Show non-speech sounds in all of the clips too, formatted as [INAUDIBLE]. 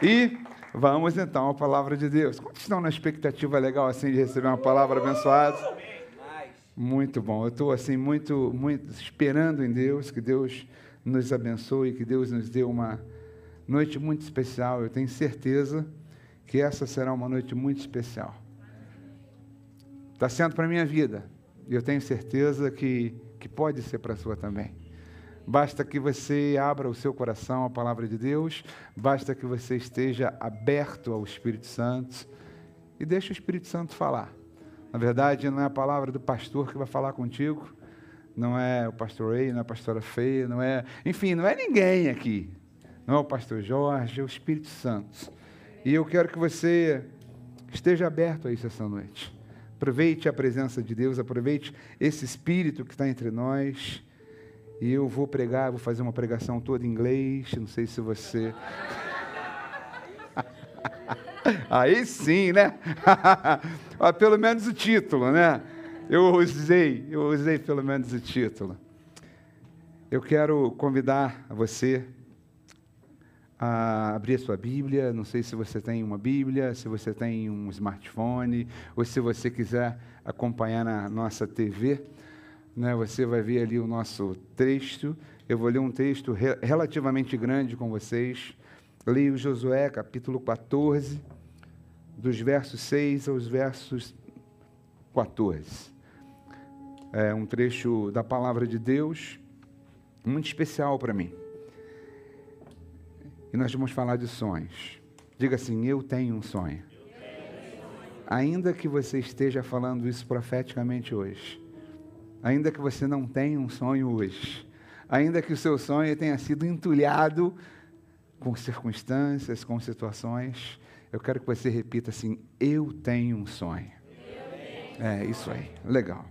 E vamos então à palavra de Deus. Quantos estão na expectativa legal assim de receber uma palavra abençoada? Muito bom. Eu estou assim muito, muito esperando em Deus que Deus nos abençoe, que Deus nos dê uma noite muito especial. Eu tenho certeza que essa será uma noite muito especial. Está sendo para a minha vida. E eu tenho certeza que, que pode ser para a sua também. Basta que você abra o seu coração à palavra de Deus, basta que você esteja aberto ao Espírito Santo e deixe o Espírito Santo falar. Na verdade, não é a palavra do pastor que vai falar contigo, não é o pastor Rei, não é a pastora Feia, não é, enfim, não é ninguém aqui. Não é o pastor Jorge, é o Espírito Santo. E eu quero que você esteja aberto a isso essa noite. Aproveite a presença de Deus, aproveite esse Espírito que está entre nós e eu vou pregar, vou fazer uma pregação toda em inglês. Não sei se você. [LAUGHS] Aí sim, né? [LAUGHS] pelo menos o título, né? Eu usei, eu usei pelo menos o título. Eu quero convidar você a abrir a sua Bíblia. Não sei se você tem uma Bíblia, se você tem um smartphone, ou se você quiser acompanhar na nossa TV né, você vai ver ali o nosso texto. Eu vou ler um texto re relativamente grande com vocês. leio Josué, capítulo 14, dos versos 6 aos versos 14. É um trecho da palavra de Deus muito especial para mim. E nós vamos falar de sonhos. Diga assim: Eu tenho um sonho. Ainda que você esteja falando isso profeticamente hoje, ainda que você não tenha um sonho hoje, ainda que o seu sonho tenha sido entulhado com circunstâncias, com situações, eu quero que você repita assim: Eu tenho um sonho. É isso aí, legal.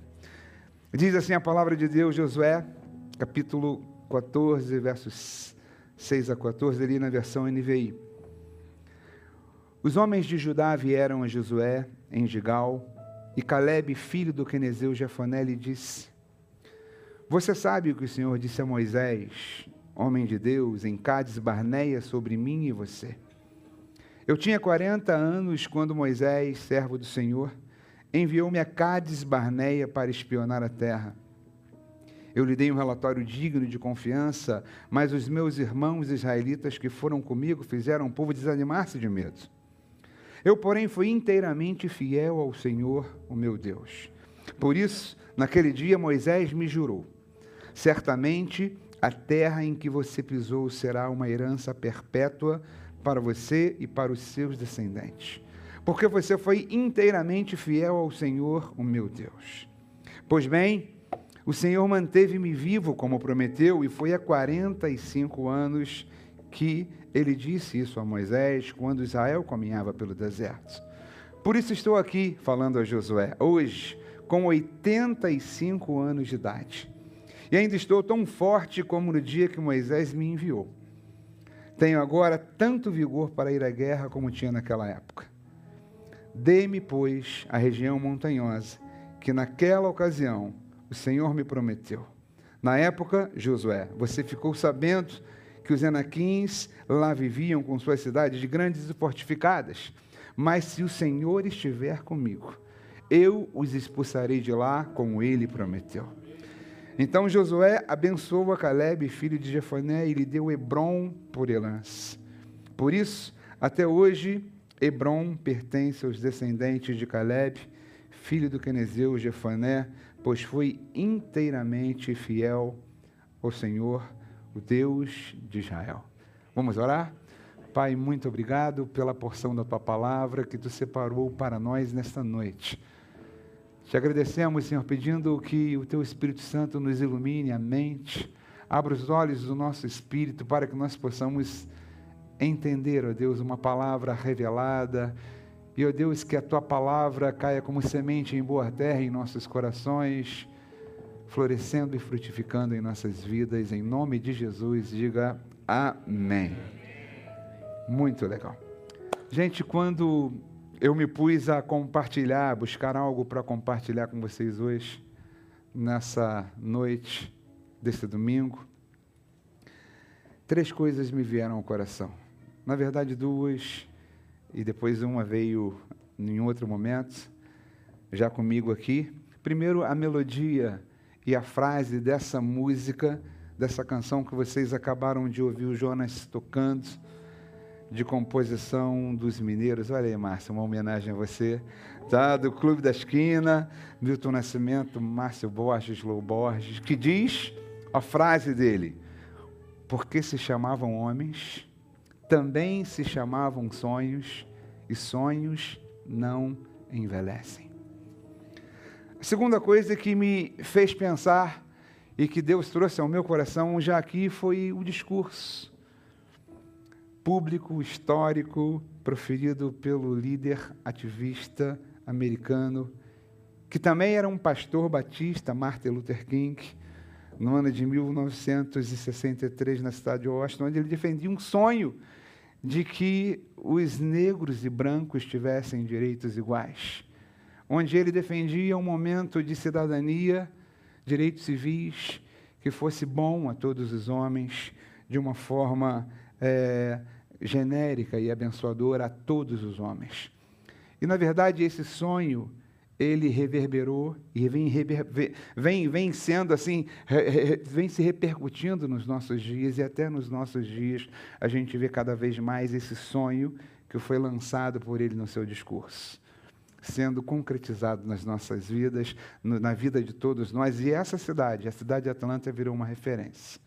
Diz assim a palavra de Deus, Josué, capítulo 14, versos 6 a 14, ali na versão NVI. Os homens de Judá vieram a Josué em Gigal e Caleb, filho do Quenezeu Jefoné, lhe disse: Você sabe o que o Senhor disse a Moisés, homem de Deus, em Cádiz Barneia, sobre mim e você. Eu tinha 40 anos quando Moisés, servo do Senhor, enviou-me a Cádiz Barneia para espionar a terra. Eu lhe dei um relatório digno de confiança, mas os meus irmãos israelitas que foram comigo fizeram o povo desanimar-se de medo. Eu, porém, fui inteiramente fiel ao Senhor, o meu Deus. Por isso, naquele dia, Moisés me jurou: certamente a terra em que você pisou será uma herança perpétua para você e para os seus descendentes, porque você foi inteiramente fiel ao Senhor, o meu Deus. Pois bem, o Senhor manteve-me vivo como prometeu, e foi há 45 anos que ele disse isso a Moisés quando Israel caminhava pelo deserto. Por isso estou aqui falando a Josué, hoje, com 85 anos de idade. E ainda estou tão forte como no dia que Moisés me enviou. Tenho agora tanto vigor para ir à guerra como tinha naquela época. Dê-me, pois, a região montanhosa, que naquela ocasião o Senhor me prometeu. Na época, Josué, você ficou sabendo que os Enaquins lá viviam com suas cidades grandes e fortificadas. Mas se o Senhor estiver comigo, eu os expulsarei de lá, como ele prometeu. Então Josué abençoou a Caleb, filho de Jefoné, e lhe deu Hebron por herança. Por isso, até hoje, Hebron pertence aos descendentes de Caleb, filho do Quenezeu Jefoné, pois foi inteiramente fiel ao Senhor o Deus de Israel. Vamos orar? Pai, muito obrigado pela porção da tua palavra que tu separou para nós nesta noite. Te agradecemos, Senhor, pedindo que o teu Espírito Santo nos ilumine a mente, abra os olhos do nosso espírito para que nós possamos entender, ó Deus, uma palavra revelada. E, ó Deus, que a tua palavra caia como semente em boa terra em nossos corações florescendo e frutificando em nossas vidas. Em nome de Jesus, diga amém. Muito legal. Gente, quando eu me pus a compartilhar, buscar algo para compartilhar com vocês hoje, nessa noite desse domingo, três coisas me vieram ao coração. na verdade duas, e depois uma veio em outro momento, já comigo aqui. Primeiro, a melodia e a frase dessa música, dessa canção que vocês acabaram de ouvir o Jonas tocando, de composição dos mineiros. Olha aí, Márcio, uma homenagem a você, tá? Do Clube da Esquina, Milton Nascimento, Márcio Borges, Lou Borges, que diz a frase dele: Porque se chamavam homens, também se chamavam sonhos, e sonhos não envelhecem. A segunda coisa que me fez pensar e que Deus trouxe ao meu coração já aqui foi o discurso público, histórico, proferido pelo líder ativista americano, que também era um pastor batista, Martin Luther King, no ano de 1963, na cidade de Washington, onde ele defendia um sonho de que os negros e brancos tivessem direitos iguais, onde ele defendia um momento de cidadania, direitos civis, que fosse bom a todos os homens, de uma forma é, genérica e abençoadora a todos os homens. E, na verdade, esse sonho, ele reverberou e vem, vem, vem sendo assim, vem se repercutindo nos nossos dias e até nos nossos dias a gente vê cada vez mais esse sonho que foi lançado por ele no seu discurso, sendo concretizado nas nossas vidas, na vida de todos nós. E essa cidade, a cidade de Atlanta, virou uma referência.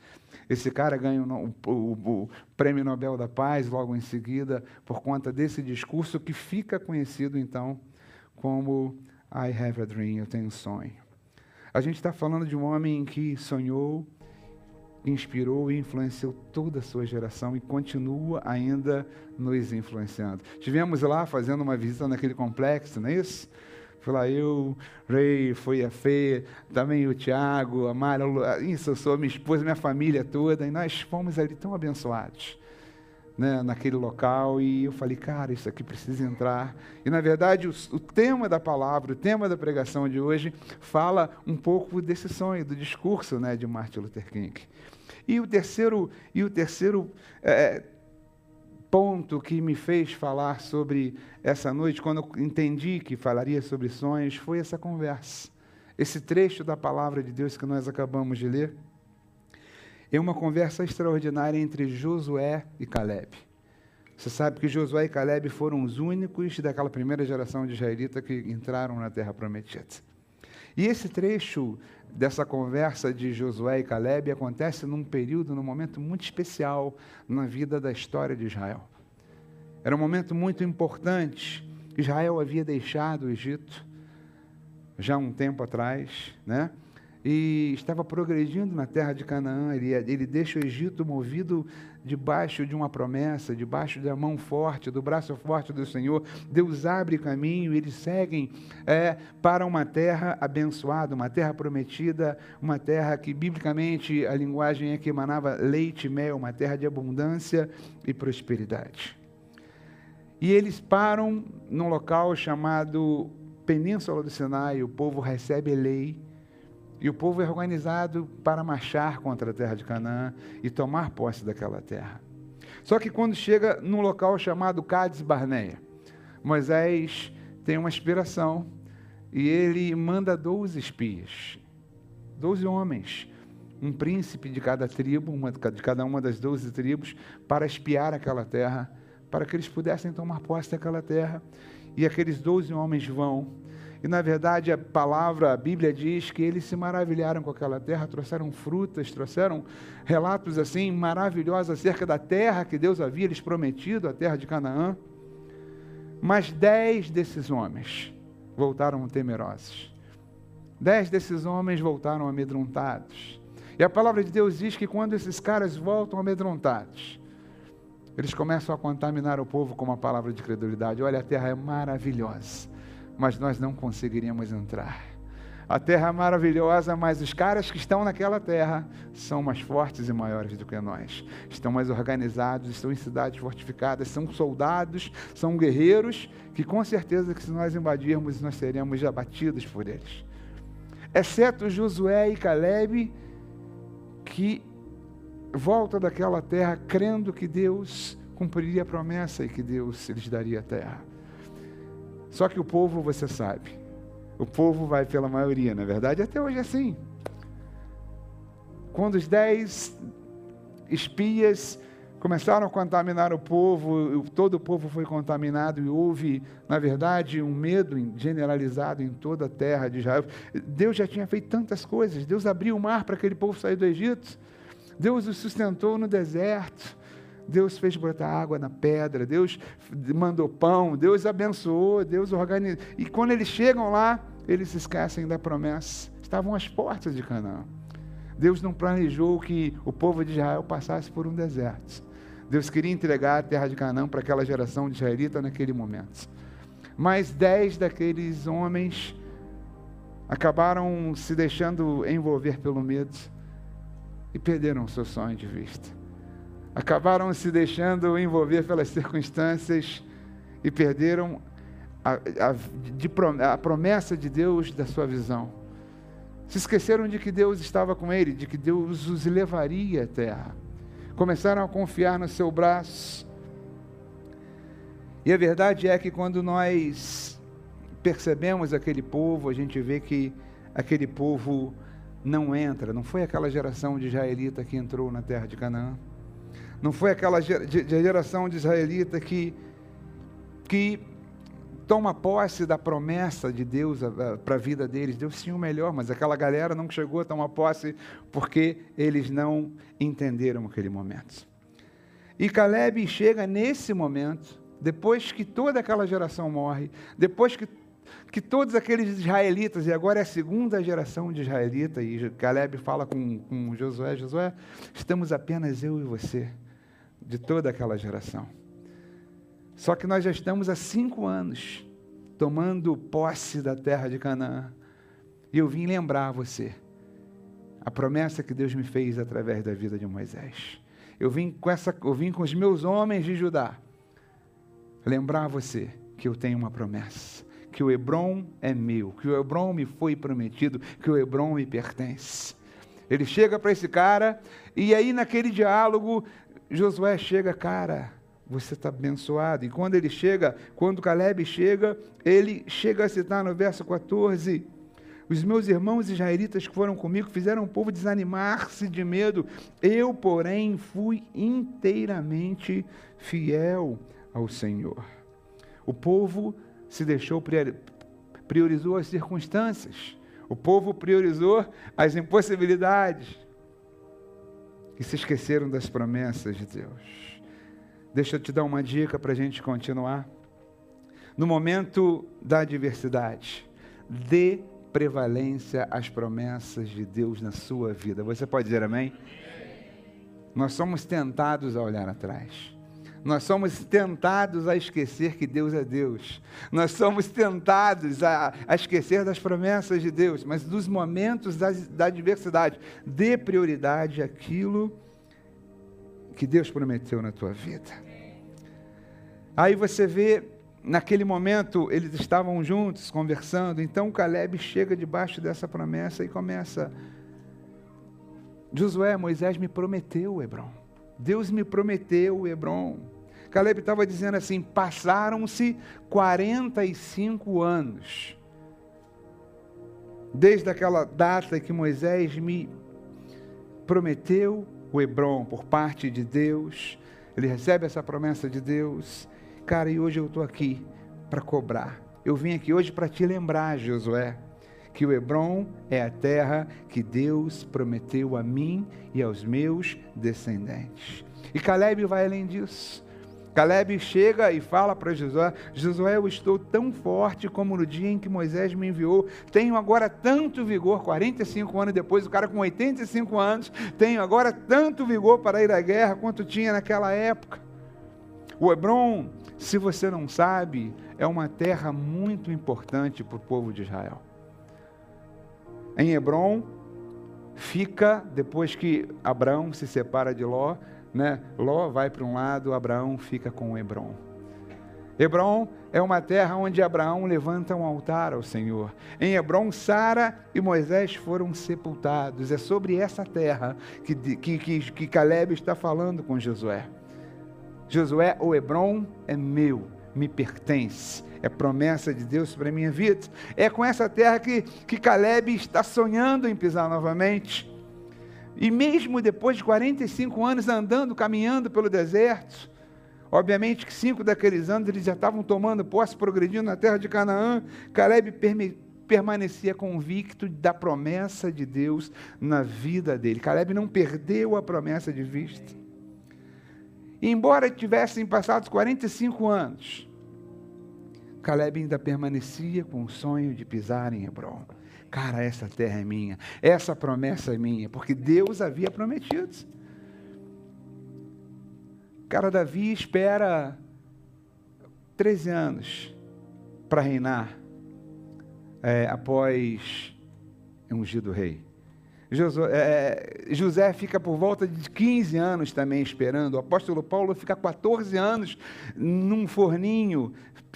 Esse cara ganha o, o, o, Prêmio Nobel da Paz logo em seguida, por conta desse discurso que fica conhecido então como I Have a Dream, eu tenho um sonho. A gente está falando de um homem que sonhou, inspirou e influenciou toda a sua geração e continua ainda nos influenciando. Tivemos lá fazendo uma visita naquele complexo, não é isso? Foi lá eu, Ray, foi a Fê, também o Tiago, a Mara, isso, eu sou minha esposa, minha família toda, e nós fomos ali tão abençoados. Né, naquele local e eu falei, cara, isso aqui precisa entrar. E na verdade, o, o, tema da palavra, o tema da pregação de hoje, fala um pouco desse sonho, do discurso né, de Martin Luther King. E o terceiro, e o terceiro é, ponto que me fez falar sobre essa noite, quando eu entendi que falaria sobre sonhos, foi essa conversa. Esse trecho da palavra de Deus que nós acabamos de ler. É uma conversa extraordinária entre Josué e Caleb. Você sabe que Josué e Caleb foram os únicos daquela primeira geração de israelita que entraram na terra prometida. E esse trecho dessa conversa de Josué e Caleb acontece num período, num momento muito especial na vida da história de Israel. Era um momento muito importante. Israel havia deixado o Egito já um tempo atrás, né? E estava progredindo na terra de Canaã. Ele, ele deixa o Egito movido debaixo de uma promessa, debaixo da mão forte, do braço forte do Senhor. Deus abre caminho, eles seguem é, para uma terra abençoada, uma terra prometida, uma terra que, biblicamente, a linguagem é que emanava leite e mel, uma terra de abundância e prosperidade. E eles param num local chamado Península do Sinai, o povo recebe lei e o povo é organizado para marchar contra a terra de Canaã e tomar posse daquela terra. Só que quando chega num local chamado Cades Barneia, Moisés tem uma inspiração e ele manda 12 espias, 12 homens, um príncipe de cada tribo, uma, de cada uma das 12 tribos, para espiar aquela terra, para que eles pudessem tomar posse daquela terra. E aqueles 12 homens vão e na verdade a palavra, a Bíblia diz que eles se maravilharam com aquela terra, trouxeram frutas, trouxeram relatos assim maravilhosos acerca da terra que Deus havia lhes prometido, a terra de Canaã. Mas dez desses homens voltaram temerosos. Dez desses homens voltaram amedrontados. E a palavra de Deus diz que quando esses caras voltam amedrontados, eles começam a contaminar o povo com uma palavra de credulidade. Olha, a terra é maravilhosa mas nós não conseguiríamos entrar. A terra é maravilhosa, mas os caras que estão naquela terra são mais fortes e maiores do que nós. Estão mais organizados, estão em cidades fortificadas, são soldados, são guerreiros, que com certeza que se nós invadirmos, nós seremos abatidos por eles. Exceto Josué e Caleb, que volta daquela terra crendo que Deus cumpriria a promessa e que Deus lhes daria a terra. Só que o povo, você sabe, o povo vai pela maioria, na verdade, até hoje é assim. Quando os dez espias começaram a contaminar o povo, todo o povo foi contaminado e houve, na verdade, um medo generalizado em toda a terra de Israel. Deus já tinha feito tantas coisas, Deus abriu o mar para aquele povo sair do Egito, Deus os sustentou no deserto, Deus fez brotar água na pedra, Deus mandou pão, Deus abençoou, Deus organizou. E quando eles chegam lá, eles esquecem da promessa. Estavam às portas de Canaã. Deus não planejou que o povo de Israel passasse por um deserto. Deus queria entregar a terra de Canaã para aquela geração de israelita naquele momento. Mas dez daqueles homens acabaram se deixando envolver pelo medo e perderam o seu sonho de vista. Acabaram se deixando envolver pelas circunstâncias e perderam a, a, de, a promessa de Deus da sua visão. Se esqueceram de que Deus estava com ele, de que Deus os levaria à terra começaram a confiar no seu braço. E a verdade é que quando nós percebemos aquele povo, a gente vê que aquele povo não entra. Não foi aquela geração de israelita que entrou na terra de Canaã. Não foi aquela geração de israelita que, que toma posse da promessa de Deus para a vida deles. Deus tinha o melhor, mas aquela galera não chegou a tomar posse porque eles não entenderam aquele momento. E Caleb chega nesse momento, depois que toda aquela geração morre, depois que, que todos aqueles israelitas, e agora é a segunda geração de israelita, e Caleb fala com, com Josué: Josué, estamos apenas eu e você, de toda aquela geração. Só que nós já estamos há cinco anos tomando posse da terra de Canaã. E eu vim lembrar você a promessa que Deus me fez através da vida de Moisés. Eu vim com essa, eu vim com os meus homens de Judá lembrar você que eu tenho uma promessa, que o Hebron é meu, que o Hebron me foi prometido, que o Hebron me pertence. Ele chega para esse cara e aí naquele diálogo Josué chega, cara, você está abençoado. E quando ele chega, quando Caleb chega, ele chega a citar no verso 14: Os meus irmãos israelitas que foram comigo fizeram o povo desanimar-se de medo. Eu, porém, fui inteiramente fiel ao Senhor. O povo se deixou, priorizou as circunstâncias. O povo priorizou as impossibilidades. E se esqueceram das promessas de Deus. Deixa eu te dar uma dica para a gente continuar. No momento da adversidade, dê prevalência às promessas de Deus na sua vida. Você pode dizer amém? Nós somos tentados a olhar atrás. Nós somos tentados a esquecer que Deus é Deus. Nós somos tentados a, a esquecer das promessas de Deus. Mas nos momentos da, da adversidade, dê prioridade àquilo que Deus prometeu na tua vida. Aí você vê, naquele momento, eles estavam juntos, conversando, então Caleb chega debaixo dessa promessa e começa. Josué, Moisés me prometeu Hebron. Deus me prometeu Hebron. Caleb estava dizendo assim: passaram-se 45 anos. Desde aquela data que Moisés me prometeu o Hebron por parte de Deus, ele recebe essa promessa de Deus. Cara, e hoje eu estou aqui para cobrar. Eu vim aqui hoje para te lembrar, Josué, que o Hebron é a terra que Deus prometeu a mim e aos meus descendentes. E Caleb vai além disso. Caleb chega e fala para Josué: Josué, eu estou tão forte como no dia em que Moisés me enviou. Tenho agora tanto vigor, 45 anos depois, o cara com 85 anos, tenho agora tanto vigor para ir à guerra quanto tinha naquela época. O Hebron, se você não sabe, é uma terra muito importante para o povo de Israel. Em Hebron, fica, depois que Abraão se separa de Ló, né? Ló vai para um lado, Abraão fica com Hebron. Hebron é uma terra onde Abraão levanta um altar ao Senhor. Em Hebron, Sara e Moisés foram sepultados. É sobre essa terra que, que, que, que Caleb está falando com Josué. Josué, o Hebron é meu, me pertence. É promessa de Deus para a minha vida. É com essa terra que, que Caleb está sonhando em pisar novamente. E mesmo depois de 45 anos andando, caminhando pelo deserto, obviamente que cinco daqueles anos eles já estavam tomando posse, progredindo na terra de Canaã, Caleb permanecia convicto da promessa de Deus na vida dele. Caleb não perdeu a promessa de vista. E embora tivessem passado 45 anos, Caleb ainda permanecia com o sonho de pisar em Hebron. Cara, essa terra é minha, essa promessa é minha, porque Deus havia prometido. Cara, Davi espera 13 anos para reinar é, após ungido rei. José, é, José fica por volta de 15 anos também esperando. O apóstolo Paulo fica 14 anos num forninho,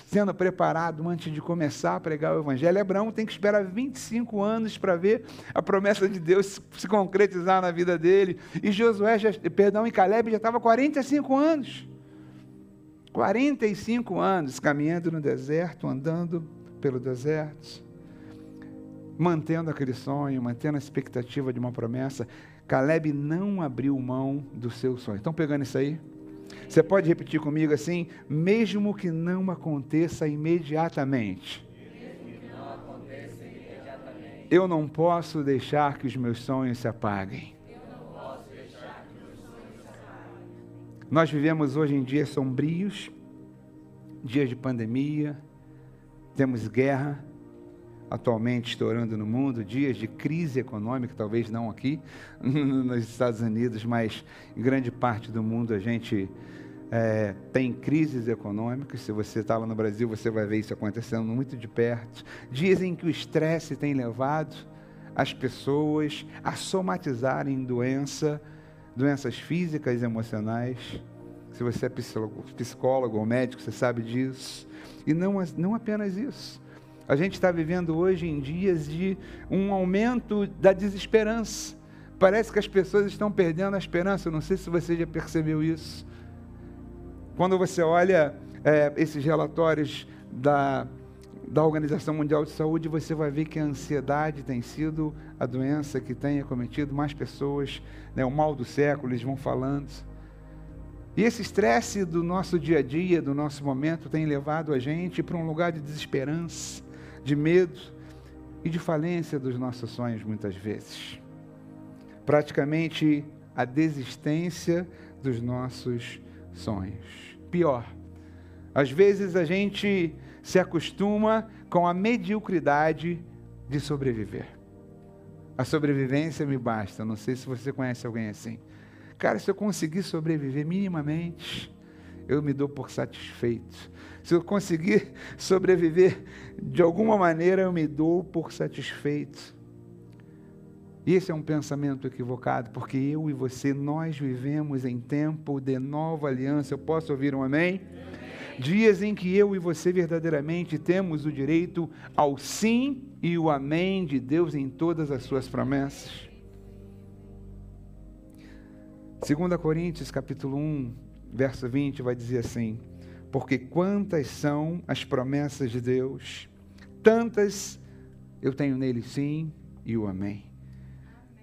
sendo preparado antes de começar a pregar o evangelho. Abraão tem que esperar 25 anos para ver a promessa de Deus se concretizar na vida dele. E Josué, já, perdão, e Caleb já estava 45 anos. 45 anos caminhando no deserto, andando pelo deserto mantendo aquele sonho, mantendo a expectativa de uma promessa. Caleb não abriu mão do seu sonho. Estão pegando isso aí? Você pode repetir comigo assim? Mesmo que não aconteça imediatamente. Eu não posso deixar que os meus sonhos se apaguem. Nós vivemos hoje em dias sombrios, dias de pandemia, temos guerra, atualmente estourando no mundo, dias de crise econômica, talvez não aqui [LAUGHS] nos Estados Unidos, mas em grande parte do mundo a gente é, tem crises econômicas. Se você está lá no Brasil, você vai ver isso acontecendo muito de perto. Dias em que o estresse tem levado as pessoas a somatizarem doença, doenças físicas e emocionais. Se você é psicólogo ou médico, você sabe disso. E não, não apenas isso a gente está vivendo hoje em dias de um aumento da desesperança. Parece que as pessoas estão perdendo a esperança. Eu não sei se você já percebeu isso. Quando você olha é, esses relatórios da, da Organização Mundial de Saúde, você vai ver que a ansiedade tem sido a doença que tem acometido mais pessoas, né, o mal do século, eles vão falando. E esse estresse do nosso dia a dia, do nosso momento, tem levado a gente para um lugar de desesperança de medo e de falência dos nossos sonhos, muitas vezes. Praticamente a desistência dos nossos sonhos. Pior, às vezes a gente se acostuma com a mediocridade de sobreviver. A sobrevivência me basta. Não sei se você conhece alguém assim. Cara, se eu conseguir sobreviver minimamente, eu me dou por satisfeito se eu conseguir [LAUGHS] sobreviver de alguma maneira, eu me dou por satisfeito. E esse é um pensamento equivocado, porque eu e você, nós vivemos em tempo de nova aliança. Eu posso ouvir um amém? amém? Dias em que eu e você verdadeiramente temos o direito ao sim e o amém de Deus em todas as suas promessas. 2 Coríntios capítulo 1, verso 20 vai dizer assim: porque quantas são as promessas de Deus, tantas eu tenho nele sim e o amém.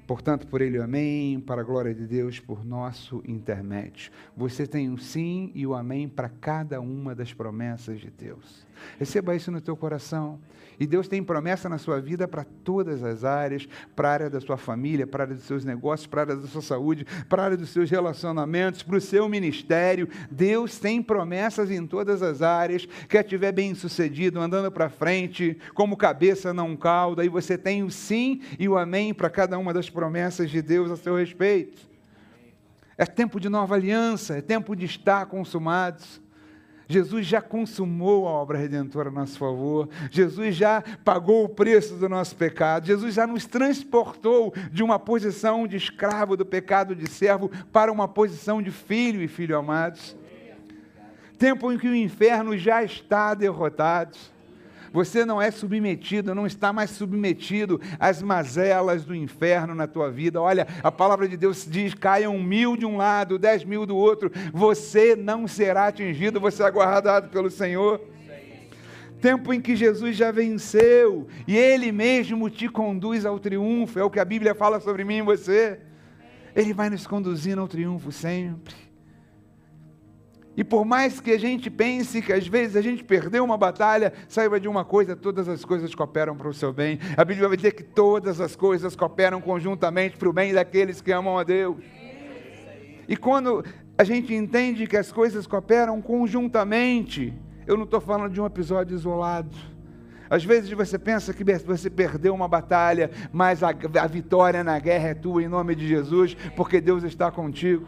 Portanto, por ele o amém, para a glória de Deus, por nosso intermédio. Você tem um sim e o amém para cada uma das promessas de Deus. Receba isso no teu coração. E Deus tem promessa na sua vida para todas as áreas, para a área da sua família, para a área dos seus negócios, para a área da sua saúde, para a área dos seus relacionamentos, para o seu ministério. Deus tem promessas em todas as áreas. Quer tiver bem sucedido, andando para frente, como cabeça não cauda, e você tem o sim e o amém para cada uma das promessas de Deus a seu respeito. É tempo de nova aliança, é tempo de estar consumados. Jesus já consumou a obra redentora a nosso favor. Jesus já pagou o preço do nosso pecado. Jesus já nos transportou de uma posição de escravo do pecado de servo para uma posição de filho e filho amados. Tempo em que o inferno já está derrotado. Você não é submetido, não está mais submetido às mazelas do inferno na tua vida. Olha, a palavra de Deus diz: caiam mil de um lado, dez mil do outro. Você não será atingido, você é guardado pelo Senhor tempo em que Jesus já venceu e Ele mesmo te conduz ao triunfo, é o que a Bíblia fala sobre mim e você. Ele vai nos conduzindo ao triunfo sempre. E por mais que a gente pense que às vezes a gente perdeu uma batalha, saiba de uma coisa: todas as coisas cooperam para o seu bem. A Bíblia vai dizer que todas as coisas cooperam conjuntamente para o bem daqueles que amam a Deus. E quando a gente entende que as coisas cooperam conjuntamente, eu não estou falando de um episódio isolado. Às vezes você pensa que você perdeu uma batalha, mas a, a vitória na guerra é tua em nome de Jesus, porque Deus está contigo.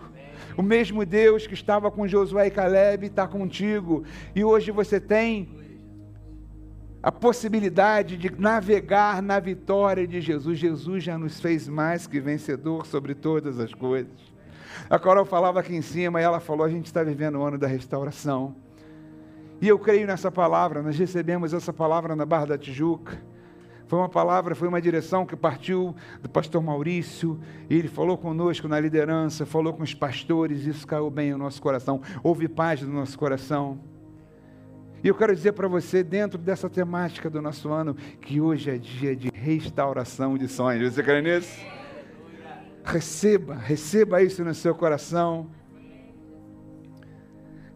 O mesmo Deus que estava com Josué e Caleb está contigo. E hoje você tem a possibilidade de navegar na vitória de Jesus. Jesus já nos fez mais que vencedor sobre todas as coisas. A Coral falava aqui em cima e ela falou: a gente está vivendo o ano da restauração. E eu creio nessa palavra, nós recebemos essa palavra na Barra da Tijuca. Foi uma palavra, foi uma direção que partiu do pastor Maurício, e ele falou conosco na liderança, falou com os pastores, isso caiu bem no nosso coração, houve paz no nosso coração. E eu quero dizer para você, dentro dessa temática do nosso ano, que hoje é dia de restauração de sonhos. Você crê nisso? Receba, receba isso no seu coração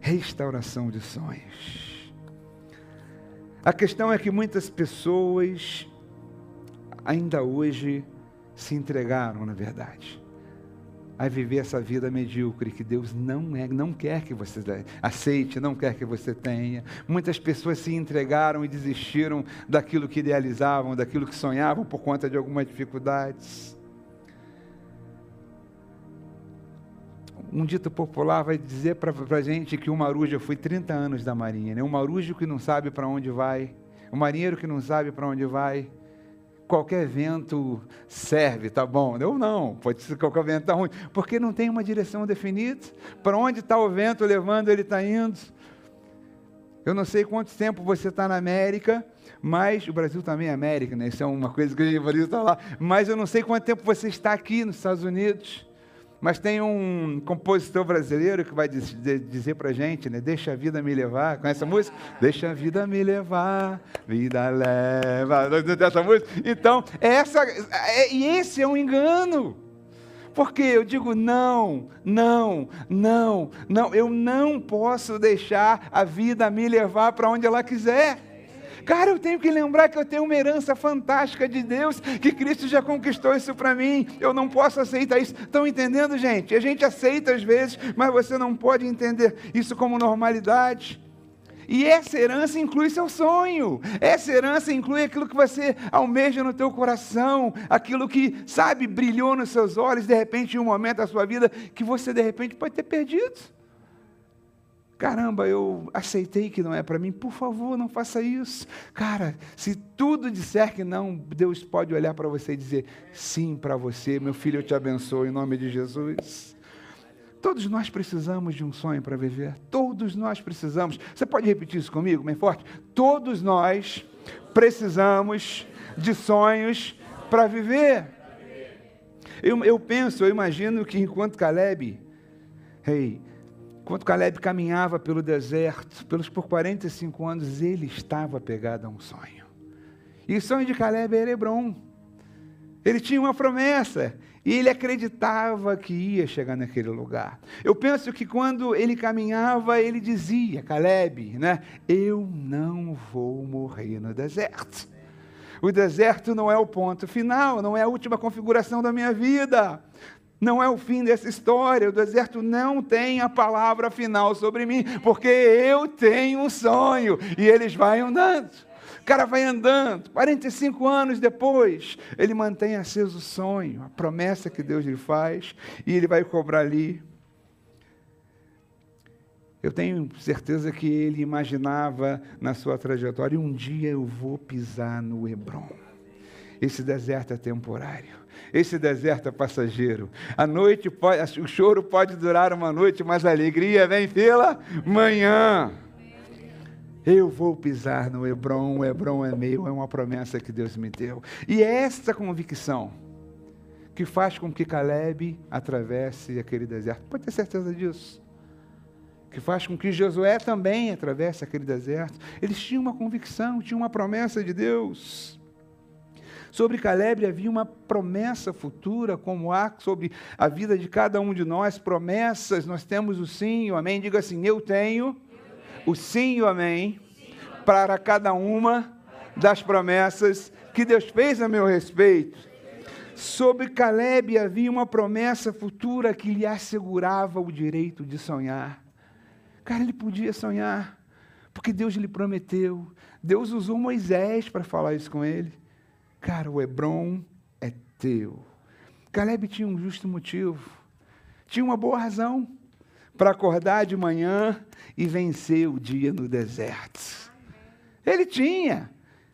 restauração de sonhos. A questão é que muitas pessoas ainda hoje se entregaram, na verdade, a viver essa vida medíocre que Deus não é, não quer que você aceite, não quer que você tenha. Muitas pessoas se entregaram e desistiram daquilo que idealizavam, daquilo que sonhavam por conta de algumas dificuldades. um dito popular vai dizer para a gente que o marujo, foi 30 anos da marinha, né? um marujo que não sabe para onde vai, um marinheiro que não sabe para onde vai, qualquer vento serve, tá bom? Ou não, pode ser qualquer vento tá ruim, porque não tem uma direção definida, para onde está o vento levando, ele está indo. Eu não sei quanto tempo você está na América, mas o Brasil também é América, né? Isso é uma coisa que a gente está lá. Mas eu não sei quanto tempo você está aqui nos Estados Unidos. Mas tem um compositor brasileiro que vai dizer para a gente, né? Deixa a vida me levar. Conhece essa música? Deixa a vida me levar, vida leva. Essa música? Então, essa, é, e esse é um engano. Porque eu digo não, não, não, não. Eu não posso deixar a vida me levar para onde ela quiser. Cara, eu tenho que lembrar que eu tenho uma herança fantástica de Deus, que Cristo já conquistou isso para mim. Eu não posso aceitar isso. Estão entendendo, gente? A gente aceita às vezes, mas você não pode entender isso como normalidade. E essa herança inclui seu sonho. Essa herança inclui aquilo que você almeja no teu coração, aquilo que, sabe, brilhou nos seus olhos, de repente, em um momento da sua vida, que você, de repente, pode ter perdido. Caramba, eu aceitei que não é para mim, por favor, não faça isso. Cara, se tudo disser que não, Deus pode olhar para você e dizer sim para você, meu filho, eu te abençoo em nome de Jesus. Todos nós precisamos de um sonho para viver. Todos nós precisamos. Você pode repetir isso comigo, bem forte? Todos nós precisamos de sonhos para viver. Eu, eu penso, eu imagino que enquanto Caleb, hey, Enquanto Caleb caminhava pelo deserto, pelos por 45 anos, ele estava pegado a um sonho. E o sonho de Caleb era Hebron. Ele tinha uma promessa e ele acreditava que ia chegar naquele lugar. Eu penso que quando ele caminhava, ele dizia, Caleb, né? Eu não vou morrer no deserto. O deserto não é o ponto final, não é a última configuração da minha vida. Não é o fim dessa história. O deserto não tem a palavra final sobre mim, porque eu tenho um sonho e eles vão andando. O cara vai andando. 45 anos depois, ele mantém aceso o sonho, a promessa que Deus lhe faz, e ele vai cobrar ali. Eu tenho certeza que ele imaginava na sua trajetória: um dia eu vou pisar no Hebron. Esse deserto é temporário. Esse deserto é passageiro. A noite pode, o choro pode durar uma noite, mas a alegria vem pela manhã. Eu vou pisar no Hebron, o Hebron é meu, é uma promessa que Deus me deu. E é essa convicção que faz com que Caleb atravesse aquele deserto. Pode ter certeza disso. Que faz com que Josué também atravesse aquele deserto. Eles tinham uma convicção, tinham uma promessa de Deus. Sobre Caleb havia uma promessa futura, como há sobre a vida de cada um de nós, promessas, nós temos o sim o amém. Diga assim: Eu tenho o sim e o amém para cada uma das promessas que Deus fez a meu respeito. Sobre Caleb havia uma promessa futura que lhe assegurava o direito de sonhar. Cara, ele podia sonhar, porque Deus lhe prometeu. Deus usou Moisés para falar isso com ele. Cara, o Hebron é teu. Caleb tinha um justo motivo, tinha uma boa razão para acordar de manhã e vencer o dia no deserto. Ele tinha,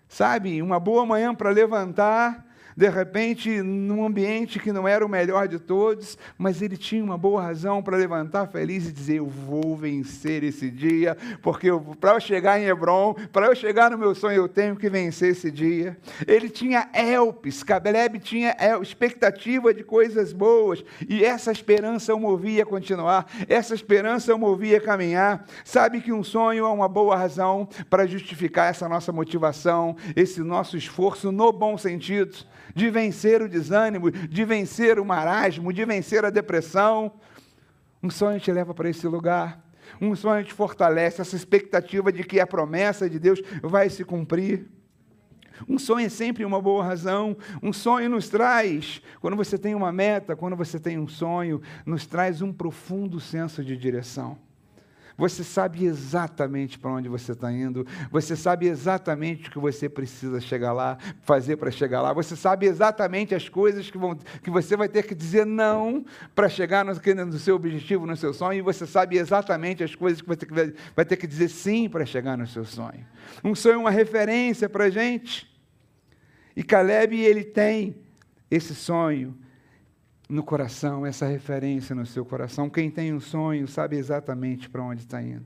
sabe, uma boa manhã para levantar de repente, num ambiente que não era o melhor de todos, mas ele tinha uma boa razão para levantar feliz e dizer: Eu vou vencer esse dia, porque para eu chegar em Hebron, para eu chegar no meu sonho, eu tenho que vencer esse dia. Ele tinha elpes, Caleb tinha expectativa de coisas boas, e essa esperança o movia a continuar, essa esperança o movia a caminhar. Sabe que um sonho é uma boa razão para justificar essa nossa motivação, esse nosso esforço no bom sentido de vencer o desânimo, de vencer o marasmo, de vencer a depressão. Um sonho te leva para esse lugar. Um sonho te fortalece essa expectativa de que a promessa de Deus vai se cumprir. Um sonho é sempre uma boa razão. Um sonho nos traz, quando você tem uma meta, quando você tem um sonho, nos traz um profundo senso de direção. Você sabe exatamente para onde você está indo. Você sabe exatamente o que você precisa chegar lá, fazer para chegar lá. Você sabe exatamente as coisas que, vão, que você vai ter que dizer não para chegar no, no seu objetivo, no seu sonho. E você sabe exatamente as coisas que você vai ter que dizer sim para chegar no seu sonho. Um sonho é uma referência para a gente. E Caleb, ele tem esse sonho no coração, essa referência no seu coração. Quem tem um sonho sabe exatamente para onde está indo.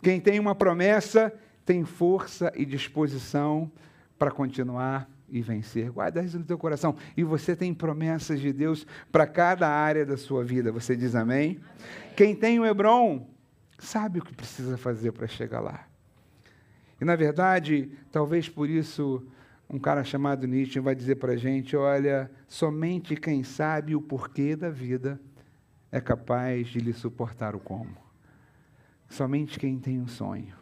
Quem tem uma promessa tem força e disposição para continuar e vencer. Guarda isso no teu coração. E você tem promessas de Deus para cada área da sua vida. Você diz amém? amém? Quem tem o Hebron sabe o que precisa fazer para chegar lá. E na verdade, talvez por isso um cara chamado Nietzsche vai dizer para a gente: olha, somente quem sabe o porquê da vida é capaz de lhe suportar o como. Somente quem tem um sonho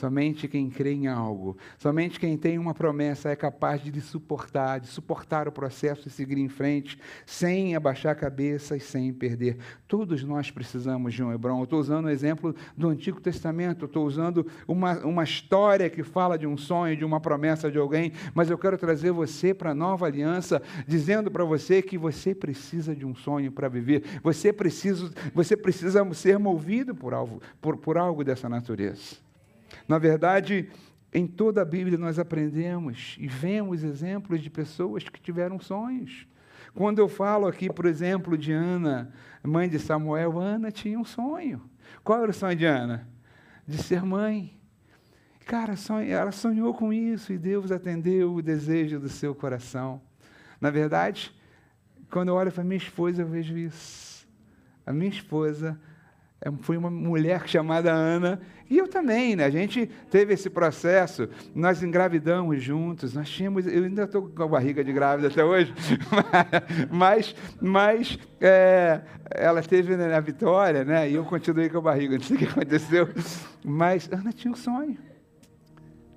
Somente quem crê em algo, somente quem tem uma promessa é capaz de suportar, de suportar o processo e seguir em frente, sem abaixar a cabeça e sem perder. Todos nós precisamos de um Hebron. Eu estou usando o exemplo do Antigo Testamento, estou usando uma, uma história que fala de um sonho, de uma promessa de alguém, mas eu quero trazer você para a nova aliança, dizendo para você que você precisa de um sonho para viver, você precisa, você precisa ser movido por algo, por, por algo dessa natureza. Na verdade, em toda a Bíblia nós aprendemos e vemos exemplos de pessoas que tiveram sonhos. Quando eu falo aqui, por exemplo, de Ana, mãe de Samuel, Ana tinha um sonho. Qual era o sonho de Ana? De ser mãe. Cara, ela sonhou com isso e Deus atendeu o desejo do seu coração. Na verdade, quando eu olho para minha esposa, eu vejo isso. A minha esposa foi uma mulher [LAUGHS] chamada Ana, e eu também, né? A gente teve esse processo, nós engravidamos juntos, nós tínhamos, eu ainda estou com a barriga de grávida até hoje, [LAUGHS] mas, mas é, ela teve né, a vitória, né? E eu continuei com a barriga, não sei o que aconteceu, mas Ana tinha um sonho.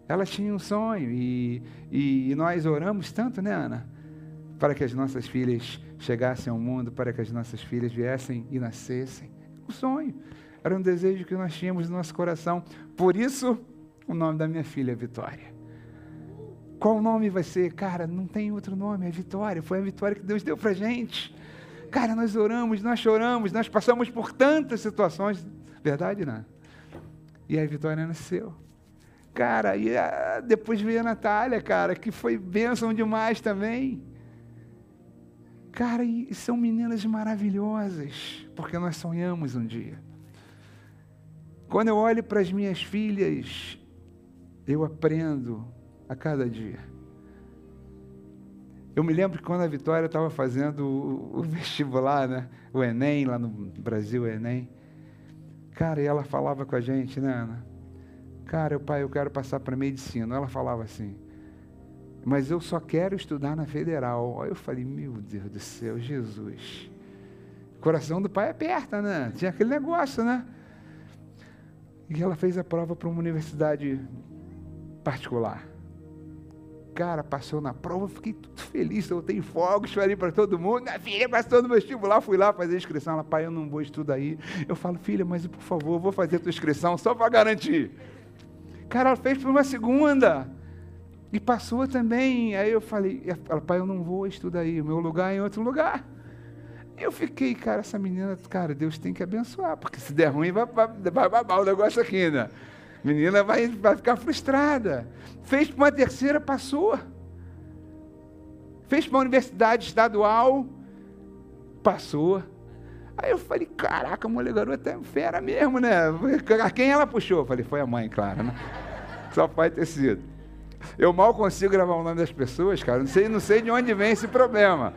Ela tinha um sonho, e, e nós oramos tanto, né, Ana? Para que as nossas filhas chegassem ao mundo, para que as nossas filhas viessem e nascessem um sonho, era um desejo que nós tínhamos no nosso coração. Por isso, o nome da minha filha é Vitória. Qual nome vai ser? Cara, não tem outro nome, é Vitória. Foi a vitória que Deus deu para gente. Cara, nós oramos, nós choramos, nós passamos por tantas situações. Verdade, não? E a Vitória nasceu. Cara, e a, depois veio a Natália, cara, que foi bênção demais também. Cara, e são meninas maravilhosas, porque nós sonhamos um dia. Quando eu olho para as minhas filhas, eu aprendo a cada dia. Eu me lembro que quando a Vitória estava fazendo o, vestibular, né? o Enem, lá no Brasil, o Enem. Cara, e ela falava com a gente, né, Ana? Cara, pai, eu quero passar para medicina. Ela falava assim, mas eu só quero estudar na federal. Eu falei, meu Deus do céu, Jesus. O coração do pai aperta, né? Tinha aquele negócio, né? E ela fez a prova para uma universidade particular. Cara, passou na prova, fiquei tudo feliz, eu tenho fogos, falei para todo mundo, minha filha passou no vestibular, fui lá fazer a inscrição, ela, pai, eu não vou estudar aí. Eu falo, filha, mas por favor, vou fazer a tua inscrição só para garantir. Cara, ela fez por uma segunda. E passou também. Aí eu falei, pai, eu não vou estudar aí, o meu lugar é em outro lugar. Eu fiquei, cara, essa menina, cara, Deus tem que abençoar, porque se der ruim, vai, vai, vai babar o negócio aqui, né? menina vai, vai ficar frustrada. Fez para uma terceira, passou. Fez para uma universidade estadual, passou. Aí eu falei, caraca, a garota é fera mesmo, né? [LAUGHS] Quem ela puxou? Eu falei, foi a mãe, claro, né? [LAUGHS] Só pode ter sido. Eu mal consigo gravar o nome das pessoas, cara. Não sei, não sei de onde vem esse problema.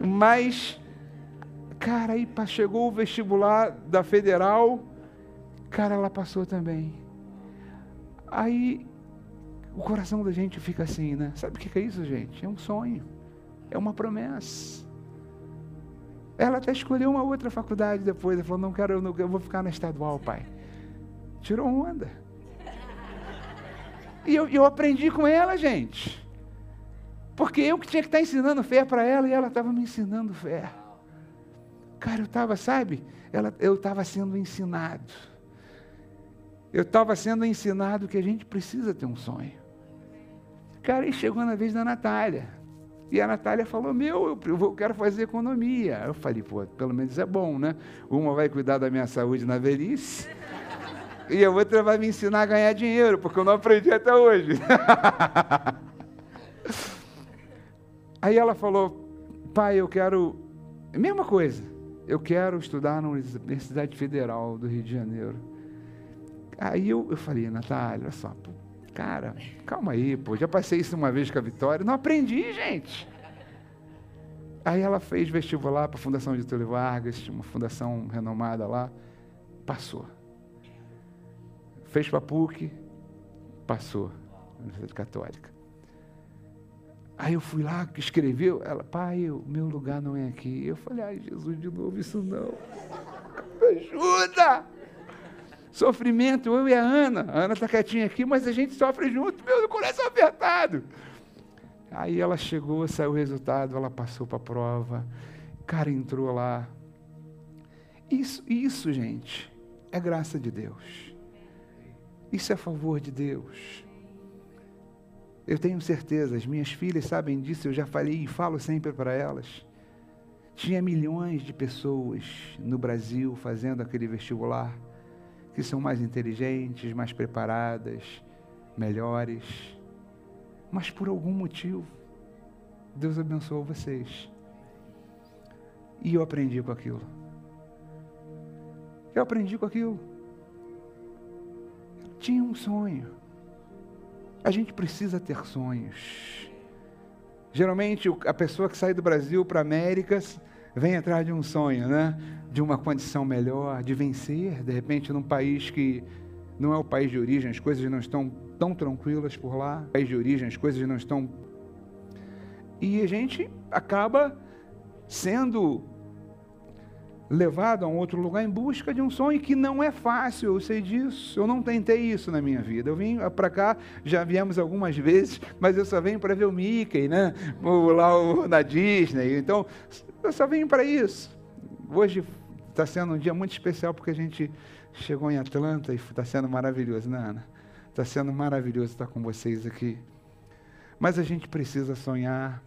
Mas, cara, aí chegou o vestibular da federal, Cara, ela passou também. Aí o coração da gente fica assim, né? Sabe o que é isso, gente? É um sonho, é uma promessa. Ela até escolheu uma outra faculdade depois. Ela falou: Não quero, eu, não, eu vou ficar na estadual, pai. Tirou onda. E eu, eu aprendi com ela, gente. Porque eu que tinha que estar ensinando fé para ela e ela estava me ensinando fé. Cara, eu estava, sabe? Ela, eu estava sendo ensinado eu estava sendo ensinado que a gente precisa ter um sonho. Cara, e chegou na vez da Natália. E a Natália falou: Meu, eu, eu quero fazer economia. Eu falei: Pô, pelo menos é bom, né? Uma vai cuidar da minha saúde na velhice, e a outra vai me ensinar a ganhar dinheiro, porque eu não aprendi até hoje. [LAUGHS] Aí ela falou: Pai, eu quero. Mesma coisa, eu quero estudar na Universidade Federal do Rio de Janeiro. Aí eu, eu falei, Natália, olha só, pô, cara, calma aí, pô, já passei isso uma vez com a Vitória, não aprendi, gente. Aí ela fez vestibular para a Fundação de Túlio Vargas, uma fundação renomada lá, passou. Fez para PUC, passou, Universidade Católica. Aí eu fui lá, escreveu, ela, pai, o meu lugar não é aqui. Eu falei, ai Jesus, de novo isso não. Me [LAUGHS] ajuda! Sofrimento, eu e a Ana. A Ana está quietinha aqui, mas a gente sofre junto, meu coração apertado. Aí ela chegou, saiu o resultado, ela passou para a prova. Cara, entrou lá. Isso, isso, gente, é graça de Deus. Isso é favor de Deus. Eu tenho certeza, as minhas filhas sabem disso, eu já falei e falo sempre para elas. Tinha milhões de pessoas no Brasil fazendo aquele vestibular que são mais inteligentes, mais preparadas, melhores. Mas por algum motivo, Deus abençoou vocês. E eu aprendi com aquilo. Eu aprendi com aquilo. Tinha um sonho. A gente precisa ter sonhos. Geralmente, a pessoa que sai do Brasil para Américas vem atrás de um sonho, né? De uma condição melhor, de vencer, de repente, num país que não é o país de origem, as coisas não estão tão tranquilas por lá. País de origem, as coisas não estão. E a gente acaba sendo levado a um outro lugar em busca de um sonho que não é fácil, eu sei disso. Eu não tentei isso na minha vida. Eu vim para cá, já viemos algumas vezes, mas eu só venho para ver o Mickey, né? Lá na Disney. Então, eu só vim para isso. Hoje está sendo um dia muito especial porque a gente chegou em Atlanta e está sendo maravilhoso, né, Ana? Está sendo maravilhoso estar com vocês aqui. Mas a gente precisa sonhar.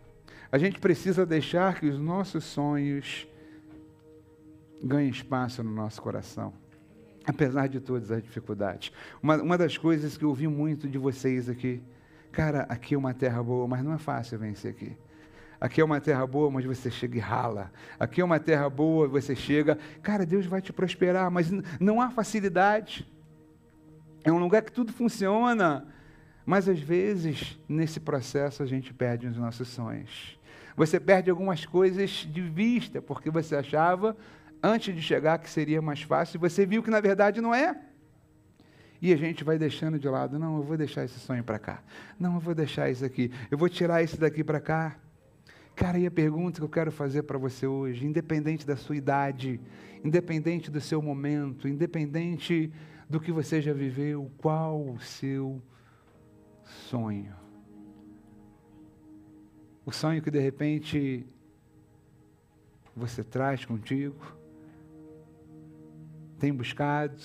A gente precisa deixar que os nossos sonhos ganhem espaço no nosso coração. Apesar de todas as dificuldades. Uma, uma das coisas que eu ouvi muito de vocês aqui, cara, aqui é uma terra boa, mas não é fácil vencer aqui. Aqui é uma terra boa, mas você chega e rala. Aqui é uma terra boa, você chega. Cara, Deus vai te prosperar, mas não há facilidade. É um lugar que tudo funciona. Mas às vezes, nesse processo, a gente perde os nossos sonhos. Você perde algumas coisas de vista, porque você achava, antes de chegar, que seria mais fácil, você viu que na verdade não é. E a gente vai deixando de lado. Não, eu vou deixar esse sonho para cá. Não, eu vou deixar isso aqui. Eu vou tirar esse daqui para cá. Cara, e a pergunta que eu quero fazer para você hoje, independente da sua idade, independente do seu momento, independente do que você já viveu, qual o seu sonho? O sonho que de repente você traz contigo, tem buscado,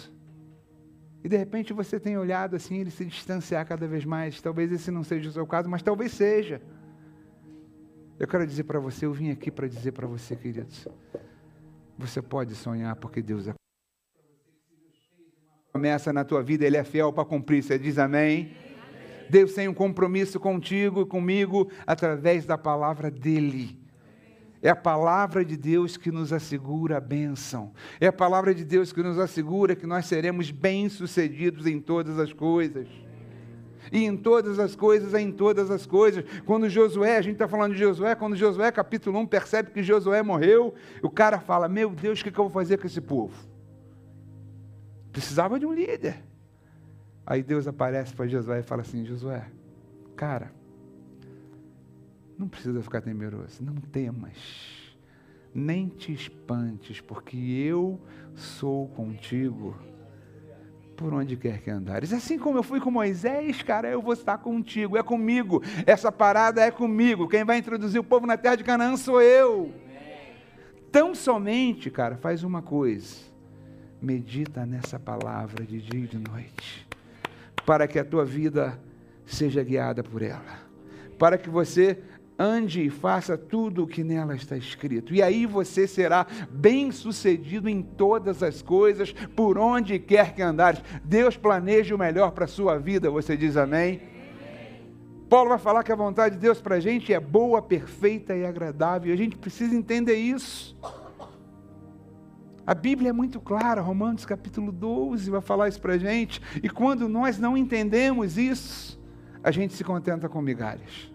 e de repente você tem olhado assim, ele se distanciar cada vez mais. Talvez esse não seja o seu caso, mas talvez seja. Eu quero dizer para você, eu vim aqui para dizer para você, queridos, você pode sonhar porque Deus é promessa na tua vida, Ele é fiel para cumprir. Você diz amém? amém? Deus tem um compromisso contigo e comigo através da palavra dEle. É a palavra de Deus que nos assegura a bênção. É a palavra de Deus que nos assegura que nós seremos bem-sucedidos em todas as coisas. E em todas as coisas, em todas as coisas. Quando Josué, a gente está falando de Josué, quando Josué, capítulo 1, percebe que Josué morreu, o cara fala: Meu Deus, o que eu vou fazer com esse povo? Precisava de um líder. Aí Deus aparece para Josué e fala assim: Josué, cara, não precisa ficar temeroso, não temas, nem te espantes, porque eu sou contigo por onde quer que andares. Assim como eu fui com Moisés, cara, eu vou estar contigo, é comigo. Essa parada é comigo. Quem vai introduzir o povo na terra de Canaã sou eu. Tão somente, cara, faz uma coisa medita nessa palavra de dia e de noite, para que a tua vida seja guiada por ela, para que você ande e faça tudo o que nela está escrito. E aí você será bem-sucedido em todas as coisas, por onde quer que andares. Deus planeja o melhor para a sua vida, você diz amém? Paulo vai falar que a vontade de Deus para a gente é boa, perfeita e agradável. A gente precisa entender isso. A Bíblia é muito clara, Romanos capítulo 12 vai falar isso para a gente. E quando nós não entendemos isso, a gente se contenta com migalhas.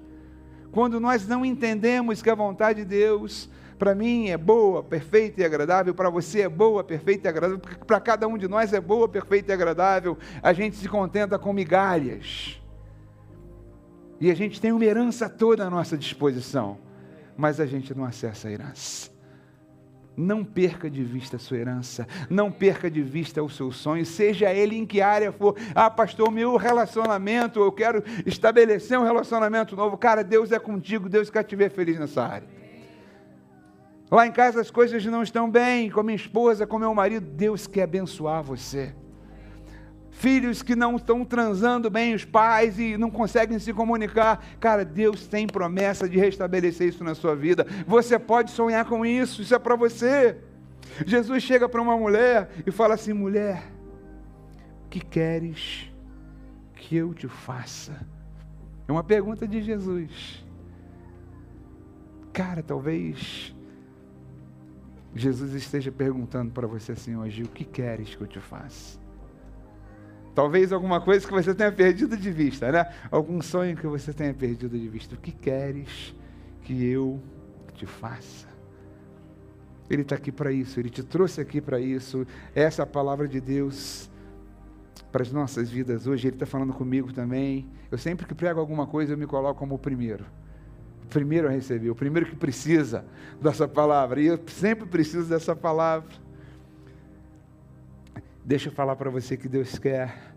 Quando nós não entendemos que a vontade de Deus para mim é boa, perfeita e agradável, para você é boa, perfeita e agradável, para cada um de nós é boa, perfeita e agradável, a gente se contenta com migalhas. E a gente tem uma herança toda à nossa disposição, mas a gente não acessa a herança. Não perca de vista a sua herança, não perca de vista o seu sonho, seja ele em que área for. Ah, pastor, meu relacionamento, eu quero estabelecer um relacionamento novo. Cara, Deus é contigo, Deus quer te ver feliz nessa área. Lá em casa as coisas não estão bem, com a minha esposa, com meu marido, Deus quer abençoar você filhos que não estão transando bem os pais e não conseguem se comunicar. Cara, Deus tem promessa de restabelecer isso na sua vida. Você pode sonhar com isso, isso é para você. Jesus chega para uma mulher e fala assim: mulher, o que queres que eu te faça? É uma pergunta de Jesus. Cara, talvez Jesus esteja perguntando para você assim hoje: o que queres que eu te faça? Talvez alguma coisa que você tenha perdido de vista, né? Algum sonho que você tenha perdido de vista. O que queres que eu te faça? Ele está aqui para isso, ele te trouxe aqui para isso. Essa é a palavra de Deus para as nossas vidas hoje. Ele está falando comigo também. Eu sempre que prego alguma coisa, eu me coloco como o primeiro. Primeiro a receber, o primeiro que precisa dessa palavra. E eu sempre preciso dessa palavra. Deixa eu falar para você que Deus quer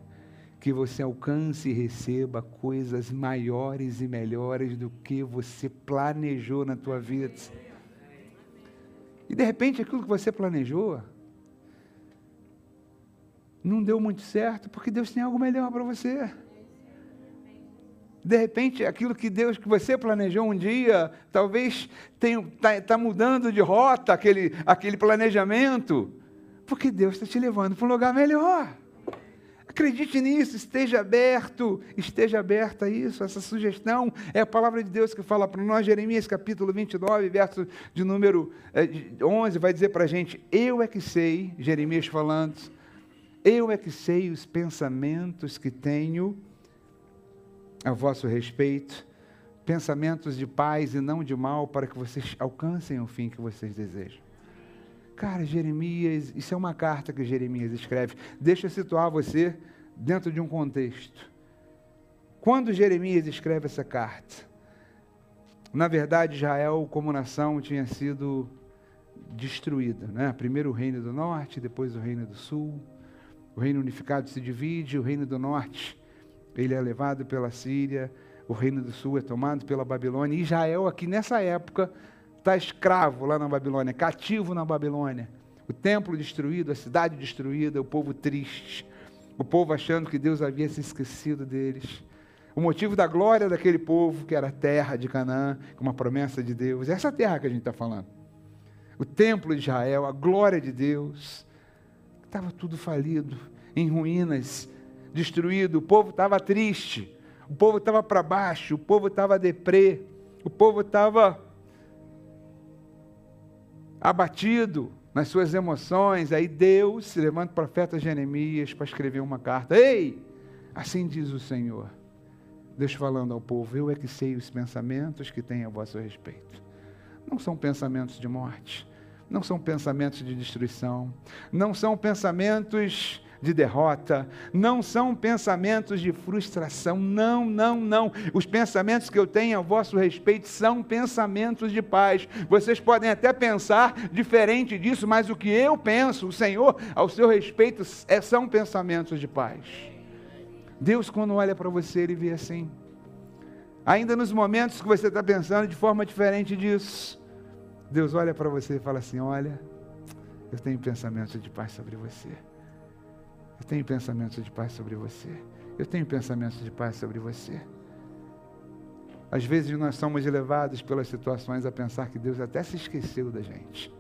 que você alcance e receba coisas maiores e melhores do que você planejou na tua vida. E de repente aquilo que você planejou não deu muito certo, porque Deus tem algo melhor para você. De repente, aquilo que Deus, que você planejou um dia, talvez está tá mudando de rota aquele, aquele planejamento. Porque Deus está te levando para um lugar melhor. Acredite nisso, esteja aberto, esteja aberta a isso. Essa sugestão é a palavra de Deus que fala para nós, Jeremias capítulo 29, verso de número 11, eh, vai dizer para a gente: Eu é que sei, Jeremias falando, eu é que sei os pensamentos que tenho a vosso respeito, pensamentos de paz e não de mal, para que vocês alcancem o fim que vocês desejam. Cara, Jeremias, isso é uma carta que Jeremias escreve. Deixa eu situar você dentro de um contexto. Quando Jeremias escreve essa carta, na verdade, Israel, como nação, tinha sido destruída. Né? Primeiro o reino do norte, depois o reino do sul. O reino unificado se divide, o reino do norte ele é levado pela Síria, o reino do sul é tomado pela Babilônia. Israel, aqui nessa época, está escravo lá na Babilônia, cativo na Babilônia. O templo destruído, a cidade destruída, o povo triste, o povo achando que Deus havia se esquecido deles. O motivo da glória daquele povo, que era a terra de Canaã, com uma promessa de Deus, essa terra que a gente está falando. O templo de Israel, a glória de Deus, estava tudo falido, em ruínas, destruído. O povo estava triste, o povo estava para baixo, o povo estava deprê, o povo estava abatido nas suas emoções. Aí Deus se levanta o profeta Jeremias para escrever uma carta. Ei, assim diz o Senhor. Deus falando ao povo: Eu é que sei os pensamentos que tenho a vosso respeito. Não são pensamentos de morte, não são pensamentos de destruição, não são pensamentos de derrota, não são pensamentos de frustração, não, não, não. Os pensamentos que eu tenho a vosso respeito são pensamentos de paz. Vocês podem até pensar diferente disso, mas o que eu penso, o Senhor, ao seu respeito, é, são pensamentos de paz. Deus, quando olha para você, ele vê assim. Ainda nos momentos que você está pensando de forma diferente disso, Deus olha para você e fala assim: Olha, eu tenho pensamentos de paz sobre você. Eu tenho pensamentos de paz sobre você. Eu tenho pensamentos de paz sobre você. Às vezes nós somos levados pelas situações a pensar que Deus até se esqueceu da gente.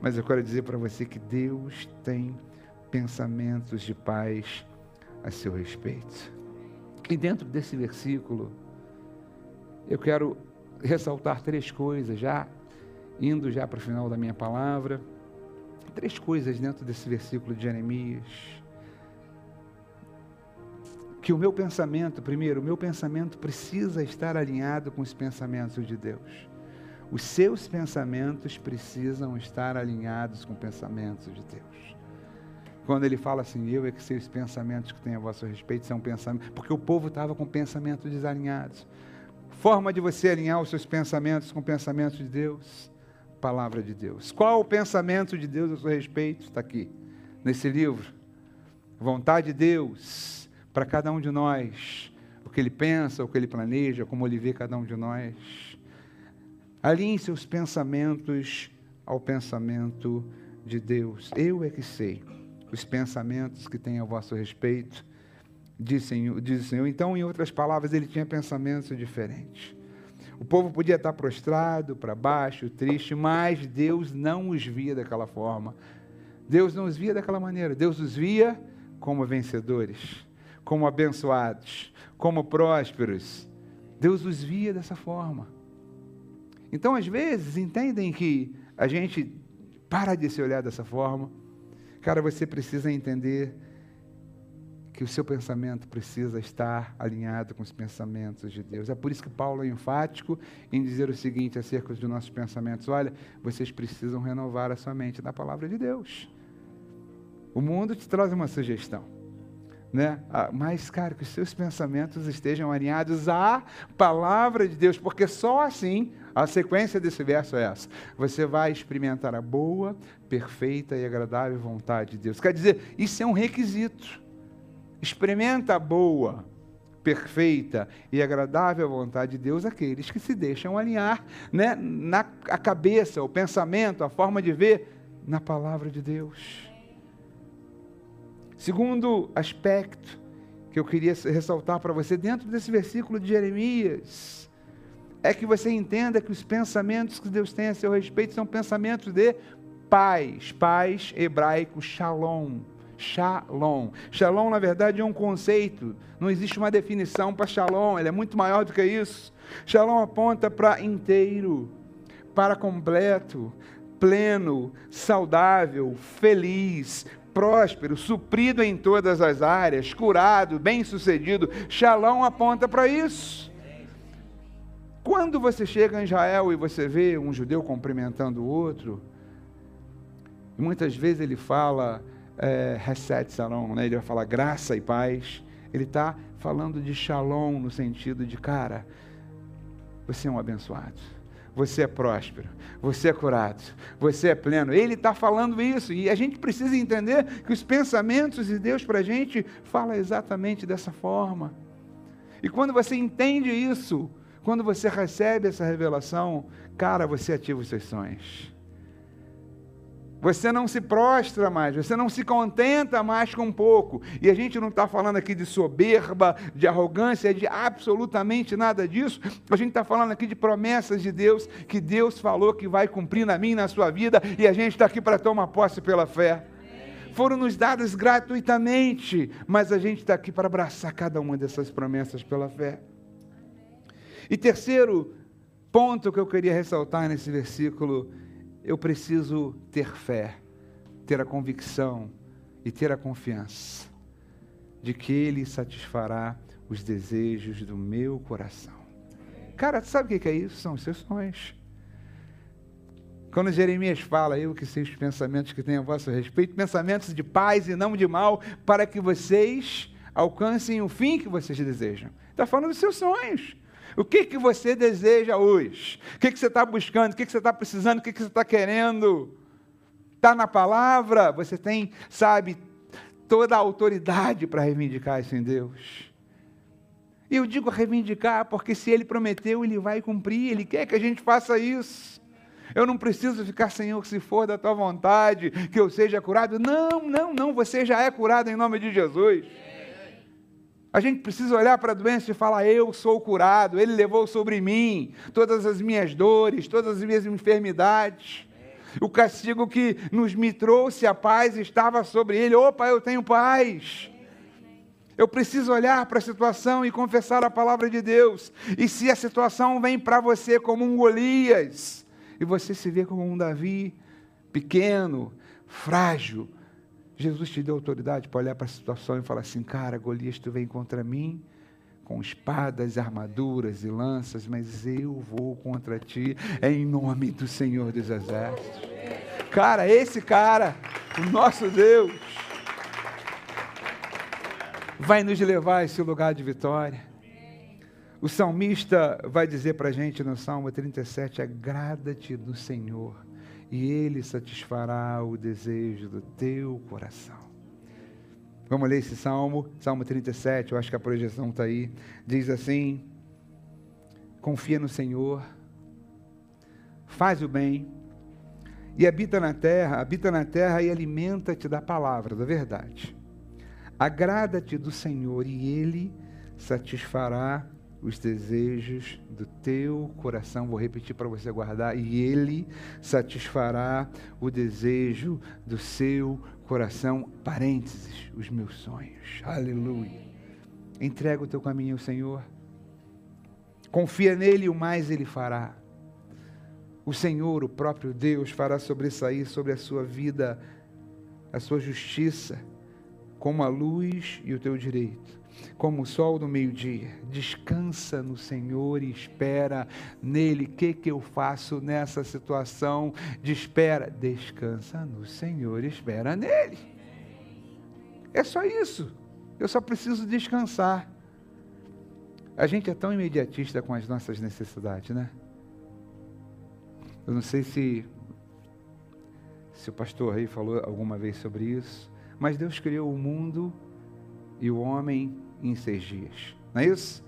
Mas eu quero dizer para você que Deus tem pensamentos de paz a seu respeito. E dentro desse versículo, eu quero ressaltar três coisas, já indo já para o final da minha palavra. Três coisas dentro desse versículo de Jeremias que o meu pensamento, primeiro, o meu pensamento precisa estar alinhado com os pensamentos de Deus. Os seus pensamentos precisam estar alinhados com os pensamentos de Deus. Quando ele fala assim, eu é que sei os pensamentos que tenho a vosso respeito, são pensamentos, porque o povo estava com pensamentos desalinhados. Forma de você alinhar os seus pensamentos com pensamentos de Deus, palavra de Deus. Qual o pensamento de Deus a seu respeito? Está aqui, nesse livro. Vontade de Deus para cada um de nós, o que ele pensa, o que ele planeja, como ele vê cada um de nós. Alinhe seus pensamentos ao pensamento de Deus. Eu é que sei os pensamentos que tem a vosso respeito, diz, diz o Senhor. Então, em outras palavras, ele tinha pensamentos diferentes. O povo podia estar prostrado, para baixo, triste, mas Deus não os via daquela forma. Deus não os via daquela maneira. Deus os via como vencedores como abençoados, como prósperos. Deus os via dessa forma. Então, às vezes, entendem que a gente para de se olhar dessa forma. Cara, você precisa entender que o seu pensamento precisa estar alinhado com os pensamentos de Deus. É por isso que Paulo é enfático em dizer o seguinte acerca dos nossos pensamentos: olha, vocês precisam renovar a sua mente na palavra de Deus. O mundo te traz uma sugestão. Né? Ah, mas, cara, que os seus pensamentos estejam alinhados à palavra de Deus, porque só assim, a sequência desse verso é essa: você vai experimentar a boa, perfeita e agradável vontade de Deus. Quer dizer, isso é um requisito. Experimenta a boa, perfeita e agradável vontade de Deus aqueles que se deixam alinhar né, na a cabeça, o pensamento, a forma de ver na palavra de Deus. Segundo aspecto que eu queria ressaltar para você dentro desse versículo de Jeremias é que você entenda que os pensamentos que Deus tem a seu respeito são pensamentos de paz, paz hebraico, shalom. Shalom. Shalom, na verdade, é um conceito. Não existe uma definição para shalom, ele é muito maior do que isso. Shalom aponta para inteiro, para completo, pleno, saudável, feliz, próspero, suprido em todas as áreas, curado, bem-sucedido. Shalom aponta para isso. Quando você chega em Israel e você vê um judeu cumprimentando o outro, muitas vezes ele fala é, Shalom, né? ele vai falar graça e paz. Ele está falando de Shalom no sentido de, cara, você é um abençoado você é próspero, você é curado, você é pleno. Ele está falando isso e a gente precisa entender que os pensamentos de Deus para a gente fala exatamente dessa forma. E quando você entende isso, quando você recebe essa revelação, cara, você ativa os seus sonhos. Você não se prostra mais, você não se contenta mais com pouco. E a gente não está falando aqui de soberba, de arrogância, de absolutamente nada disso. A gente está falando aqui de promessas de Deus, que Deus falou que vai cumprir na minha na sua vida, e a gente está aqui para tomar posse pela fé. Foram nos dadas gratuitamente, mas a gente está aqui para abraçar cada uma dessas promessas pela fé. E terceiro ponto que eu queria ressaltar nesse versículo eu preciso ter fé, ter a convicção e ter a confiança de que Ele satisfará os desejos do meu coração. Cara, sabe o que é isso? São os seus sonhos. Quando Jeremias fala, eu que sei os pensamentos que tenho a vosso respeito, pensamentos de paz e não de mal, para que vocês alcancem o fim que vocês desejam. Está falando dos seus sonhos. O que, que você deseja hoje? O que, que você está buscando? O que, que você está precisando? O que, que você está querendo? Está na palavra? Você tem, sabe, toda a autoridade para reivindicar isso em Deus. E eu digo reivindicar porque se Ele prometeu, Ele vai cumprir. Ele quer que a gente faça isso. Eu não preciso ficar, Senhor, se for da tua vontade, que eu seja curado. Não, não, não, você já é curado em nome de Jesus. A gente precisa olhar para a doença e falar: Eu sou curado, Ele levou sobre mim todas as minhas dores, todas as minhas enfermidades. O castigo que nos me trouxe a paz estava sobre Ele. Opa, eu tenho paz. Eu preciso olhar para a situação e confessar a palavra de Deus. E se a situação vem para você como um Golias, e você se vê como um Davi, pequeno, frágil, Jesus te deu autoridade para olhar para a situação e falar assim: cara, Golias, tu vem contra mim com espadas, armaduras e lanças, mas eu vou contra ti em nome do Senhor dos Exércitos. Cara, esse cara, o nosso Deus, vai nos levar a esse lugar de vitória. O salmista vai dizer para a gente no Salmo 37: agrada-te do Senhor e Ele satisfará o desejo do teu coração. Vamos ler esse salmo, Salmo 37, eu acho que a projeção está aí. Diz assim: Confia no Senhor, faz o bem, e habita na terra, habita na terra e alimenta-te da palavra, da verdade. Agrada-te do Senhor, e Ele satisfará os desejos do teu coração. Vou repetir para você guardar. E Ele satisfará o desejo do seu coração. Parênteses, os meus sonhos. Aleluia. Entrega o teu caminho ao Senhor. Confia nele e o mais Ele fará. O Senhor, o próprio Deus, fará sobressair sobre a sua vida a sua justiça, como a luz e o teu direito como o sol do meio-dia. Descansa no Senhor e espera nele. O que, que eu faço nessa situação de espera? Descansa no Senhor espera nele. É só isso. Eu só preciso descansar. A gente é tão imediatista com as nossas necessidades, né? Eu não sei se, se o pastor aí falou alguma vez sobre isso, mas Deus criou o mundo e o homem em seis dias. Não é isso?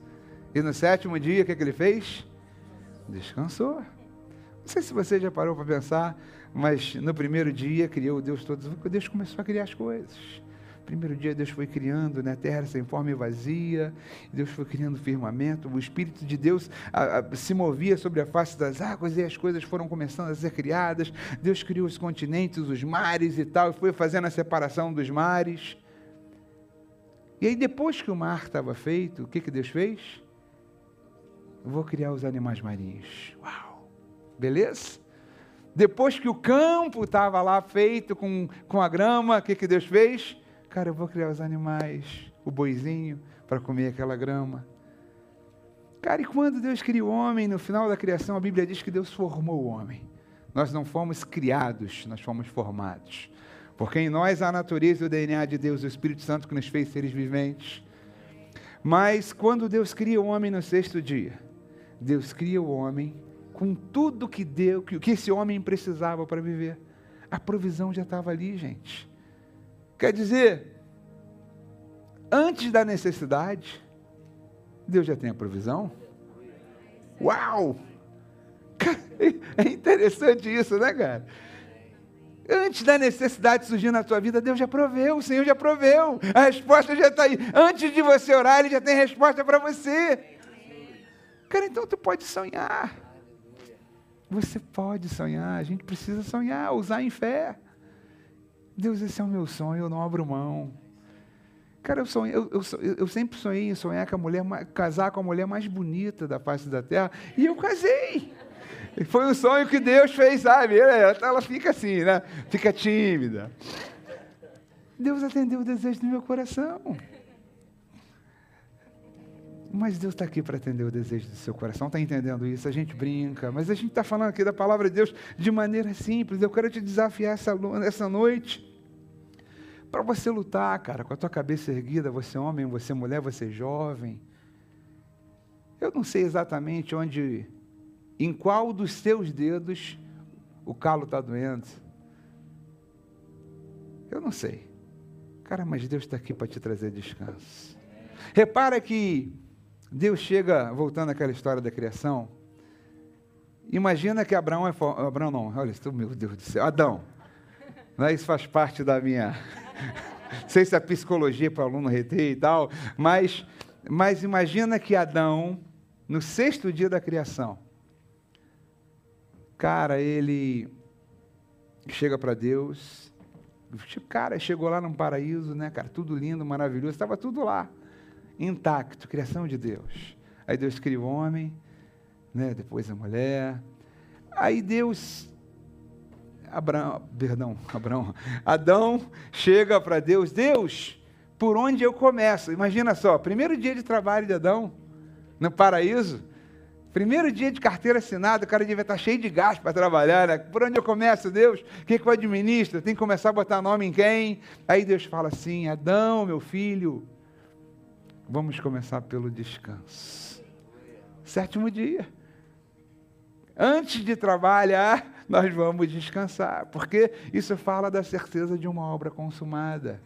E no sétimo dia, o que, é que ele fez? Descansou. Não sei se você já parou para pensar, mas no primeiro dia criou Deus todos. Deus começou a criar as coisas. Primeiro dia Deus foi criando né, terra sem forma e vazia, Deus foi criando firmamento, o Espírito de Deus a, a, se movia sobre a face das águas e as coisas foram começando a ser criadas. Deus criou os continentes, os mares e tal, e foi fazendo a separação dos mares. E aí, depois que o mar estava feito, o que, que Deus fez? vou criar os animais marinhos. Uau! Beleza? Depois que o campo estava lá feito com, com a grama, o que, que Deus fez? Cara, eu vou criar os animais, o boizinho, para comer aquela grama. Cara, e quando Deus cria o homem, no final da criação, a Bíblia diz que Deus formou o homem. Nós não fomos criados, nós fomos formados. Porque em nós há a natureza e o DNA de Deus, o Espírito Santo que nos fez seres viventes. Mas quando Deus cria o homem no sexto dia, Deus cria o homem com tudo que deu, que esse homem precisava para viver. A provisão já estava ali, gente. Quer dizer, antes da necessidade, Deus já tem a provisão. Uau! [LAUGHS] É interessante isso, né, cara? Antes da necessidade surgir na tua vida, Deus já proveu, o Senhor já proveu. A resposta já está aí. Antes de você orar, Ele já tem resposta para você. Cara, então tu pode sonhar. Você pode sonhar, a gente precisa sonhar, usar em fé. Deus, esse é o meu sonho, eu não abro mão. Cara, eu, sonhei, eu, eu, eu, sempre sonhei em sonhar com a mulher, casar com a mulher mais bonita da face da terra, e eu casei. Foi um sonho que Deus fez, sabe? Ela fica assim, né? Fica tímida. Deus atendeu o desejo do meu coração. Mas Deus está aqui para atender o desejo do seu coração. Está entendendo isso? A gente brinca, mas a gente está falando aqui da palavra de Deus de maneira simples. Eu quero te desafiar essa, essa noite para você lutar, cara, com a tua cabeça erguida. Você é homem, você é mulher, você é jovem. Eu não sei exatamente onde, em qual dos seus dedos o calo está doendo. Eu não sei. Cara, mas Deus está aqui para te trazer descanso. Repara que Deus chega, voltando àquela história da criação, imagina que Abraão é. Abraão não, olha, meu Deus do céu, Adão. Né, isso faz parte da minha. [LAUGHS] Não sei se é psicologia para o aluno reter e tal, mas, mas imagina que Adão, no sexto dia da criação, cara, ele chega para Deus, cara, chegou lá no paraíso, né, cara, tudo lindo, maravilhoso, estava tudo lá intacto, criação de Deus. Aí Deus cria o homem, né? depois a mulher. Aí Deus, Abraão, perdão, [LAUGHS] Abraão, Adão chega para Deus, Deus, por onde eu começo? Imagina só, primeiro dia de trabalho de Adão, no paraíso, primeiro dia de carteira assinada, o cara devia estar cheio de gás para trabalhar, né? Por onde eu começo, Deus? Quem que eu administro? Tem que começar a botar nome em quem? Aí Deus fala assim, Adão, meu filho, Vamos começar pelo descanso. Sétimo dia. Antes de trabalhar, nós vamos descansar, porque isso fala da certeza de uma obra consumada,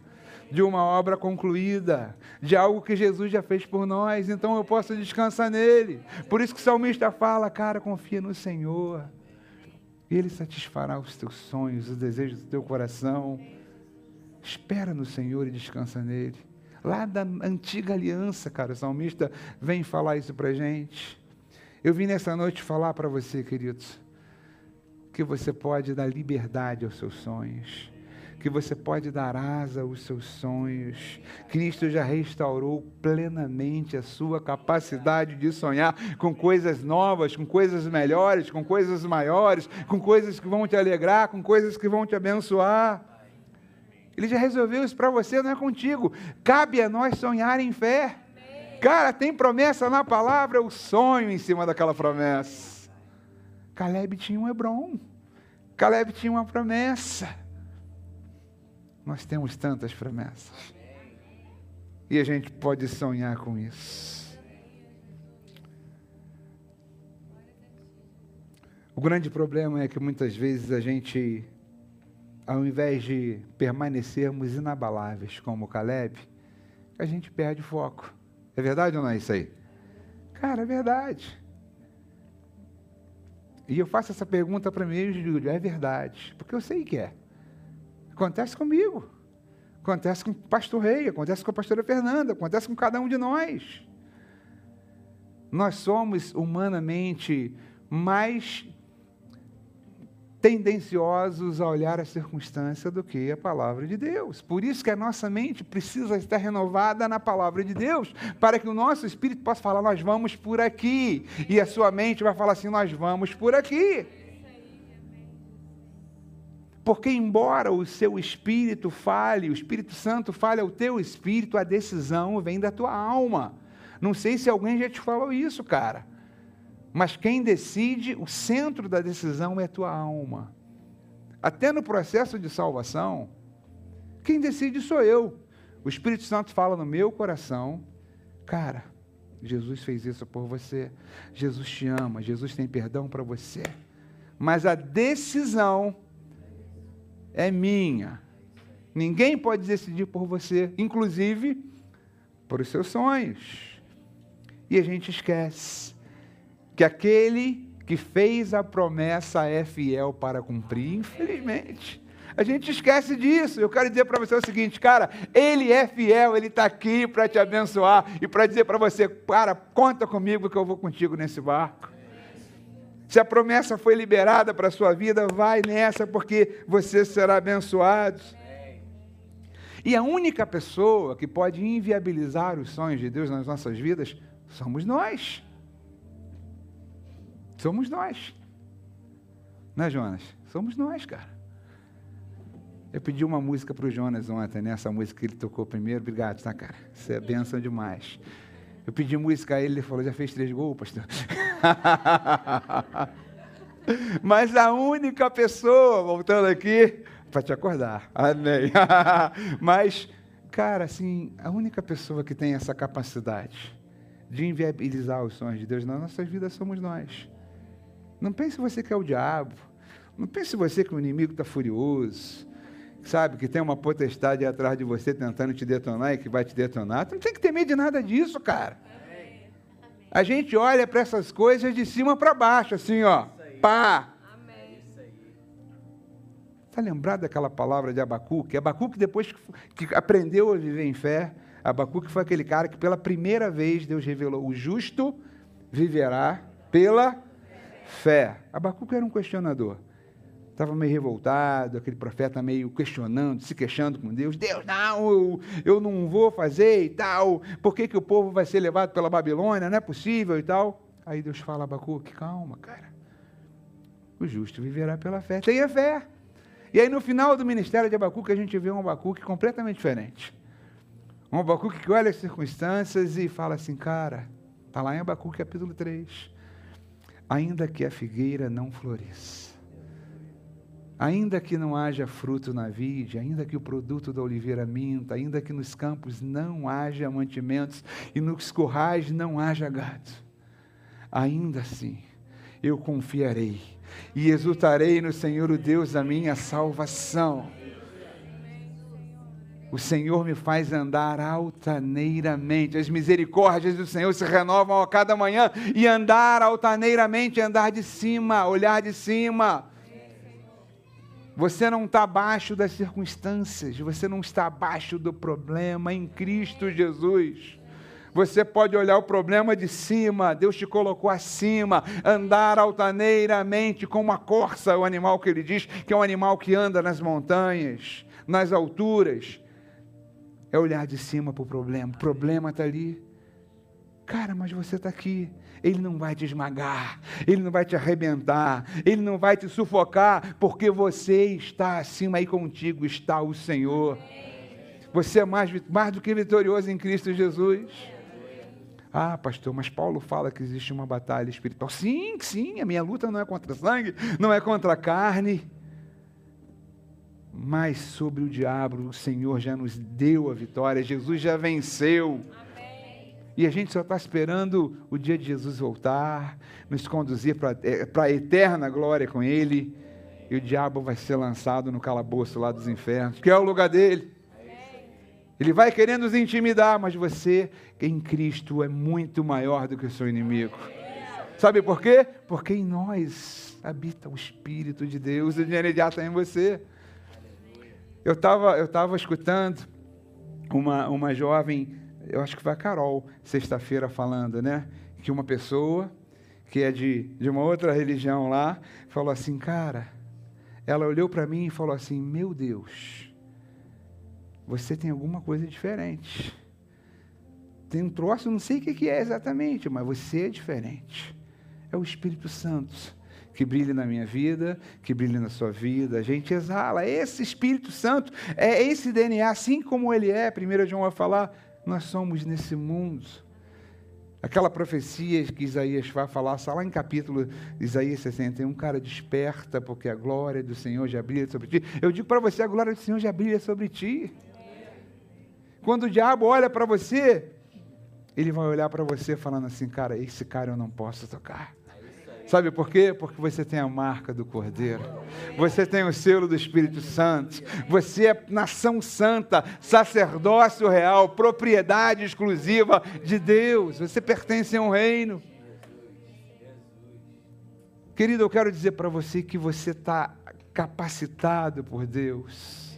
de uma obra concluída, de algo que Jesus já fez por nós, então eu posso descansar nele. Por isso que o salmista fala, cara, confia no Senhor. Ele satisfará os teus sonhos, os desejos do teu coração. Espera no Senhor e descansa nele lá da antiga aliança, cara. O salmista vem falar isso para gente. Eu vim nessa noite falar para você, queridos, que você pode dar liberdade aos seus sonhos, que você pode dar asa aos seus sonhos. Cristo já restaurou plenamente a sua capacidade de sonhar com coisas novas, com coisas melhores, com coisas maiores, com coisas que vão te alegrar, com coisas que vão te abençoar. Ele já resolveu isso para você, não é contigo. Cabe a nós sonhar em fé. Cara, tem promessa na palavra, o sonho em cima daquela promessa. Caleb tinha um Hebron. Caleb tinha uma promessa. Nós temos tantas promessas. E a gente pode sonhar com isso. O grande problema é que muitas vezes a gente ao invés de permanecermos inabaláveis como Caleb, a gente perde foco. É verdade ou não é isso aí? Cara, é verdade. E eu faço essa pergunta para mim, Júlio, é verdade, porque eu sei que é. Acontece comigo. Acontece com o pastor Rei, acontece com a pastora Fernanda, acontece com cada um de nós. Nós somos humanamente mais tendenciosos a olhar a circunstância do que a palavra de Deus. Por isso que a nossa mente precisa estar renovada na palavra de Deus, para que o nosso espírito possa falar, nós vamos por aqui, e a sua mente vai falar assim, nós vamos por aqui. Porque, embora o seu espírito fale, o Espírito Santo fale ao teu espírito, a decisão vem da tua alma. Não sei se alguém já te falou isso, cara. Mas quem decide, o centro da decisão é a tua alma. Até no processo de salvação, quem decide sou eu. O Espírito Santo fala no meu coração, cara, Jesus fez isso por você. Jesus te ama, Jesus tem perdão para você. Mas a decisão é minha. Ninguém pode decidir por você, inclusive por os seus sonhos. E a gente esquece que aquele que fez a promessa é fiel para cumprir, infelizmente. A gente esquece disso. Eu quero dizer para você o seguinte, cara, ele é fiel, ele está aqui para te abençoar e para dizer para você, cara, conta comigo que eu vou contigo nesse barco. Se a promessa foi liberada para a sua vida, vai nessa, porque você será abençoado. E a única pessoa que pode inviabilizar os sonhos de Deus nas nossas vidas somos nós. Somos nós. Não é, Jonas? Somos nós, cara. Eu pedi uma música para o Jonas ontem, né? Essa música que ele tocou primeiro. Obrigado, tá, cara? Isso é bênção demais. Eu pedi música a ele, ele falou, já fez três gols, pastor? [LAUGHS] Mas a única pessoa, voltando aqui, para te acordar, amém. [LAUGHS] Mas, cara, assim, a única pessoa que tem essa capacidade de inviabilizar os sonhos de Deus nas nossas vidas somos nós. Não pense você que é o diabo. Não pense você que o inimigo está furioso. Sabe, que tem uma potestade atrás de você tentando te detonar e que vai te detonar. Tu não tem que ter medo de nada disso, cara. A gente olha para essas coisas de cima para baixo, assim, ó. Pá! Está lembrado daquela palavra de Abacuque? Abacuque, depois que aprendeu a viver em fé, Abacuque foi aquele cara que pela primeira vez Deus revelou: o justo viverá pela fé. Abacuque era um questionador. Estava meio revoltado, aquele profeta meio questionando, se queixando com Deus. Deus, não, eu, eu não vou fazer e tal. Por que, que o povo vai ser levado pela Babilônia? Não é possível e tal. Aí Deus fala, Abacuque, calma, cara. O justo viverá pela fé. Tenha fé. E aí no final do ministério de Abacuque, a gente vê um Abacuque completamente diferente. Um Abacuque que olha as circunstâncias e fala assim, cara, está lá em Abacuque capítulo 3 ainda que a figueira não floresça, ainda que não haja fruto na vide, ainda que o produto da oliveira minta, ainda que nos campos não haja mantimentos e nos currais não haja gado, ainda assim eu confiarei e exultarei no Senhor, o Deus da minha salvação. O Senhor me faz andar altaneiramente. As misericórdias do Senhor se renovam a cada manhã. E andar altaneiramente, andar de cima, olhar de cima. Você não está abaixo das circunstâncias, você não está abaixo do problema em Cristo Jesus. Você pode olhar o problema de cima, Deus te colocou acima, andar altaneiramente como a corça, o animal que ele diz, que é um animal que anda nas montanhas, nas alturas é olhar de cima para o problema. O problema está ali. Cara, mas você está aqui. Ele não vai te esmagar, ele não vai te arrebentar, ele não vai te sufocar, porque você está acima aí contigo, está o Senhor. Você é mais, mais do que vitorioso em Cristo Jesus. Ah, pastor, mas Paulo fala que existe uma batalha espiritual. Sim, sim, a minha luta não é contra sangue, não é contra a carne mas sobre o diabo o Senhor já nos deu a vitória, Jesus já venceu. Amém. E a gente só está esperando o dia de Jesus voltar, nos conduzir para é, a eterna glória com Ele, e o diabo vai ser lançado no calabouço lá dos infernos, que é o lugar dele. Ele vai querer nos intimidar, mas você em Cristo é muito maior do que o seu inimigo. Sabe por quê? Porque em nós habita o Espírito de Deus, ele já está em você. Eu estava eu tava escutando uma, uma jovem, eu acho que foi a Carol, sexta-feira, falando, né? Que uma pessoa que é de, de uma outra religião lá, falou assim, cara, ela olhou para mim e falou assim: Meu Deus, você tem alguma coisa diferente. Tem um troço, não sei o que é exatamente, mas você é diferente. É o Espírito Santo que brilha na minha vida, que brilha na sua vida. A gente exala esse Espírito Santo, é esse DNA, assim como ele é. Primeiro João vai falar, nós somos nesse mundo. Aquela profecia que Isaías vai falar, lá em capítulo Isaías 61, cara, desperta, porque a glória do Senhor já brilha sobre ti. Eu digo para você, a glória do Senhor já brilha sobre ti. Quando o diabo olha para você, ele vai olhar para você falando assim, cara, esse cara eu não posso tocar. Sabe por quê? Porque você tem a marca do Cordeiro. Você tem o selo do Espírito Santo. Você é nação santa, sacerdócio real, propriedade exclusiva de Deus. Você pertence a um reino. Querido, eu quero dizer para você que você está capacitado por Deus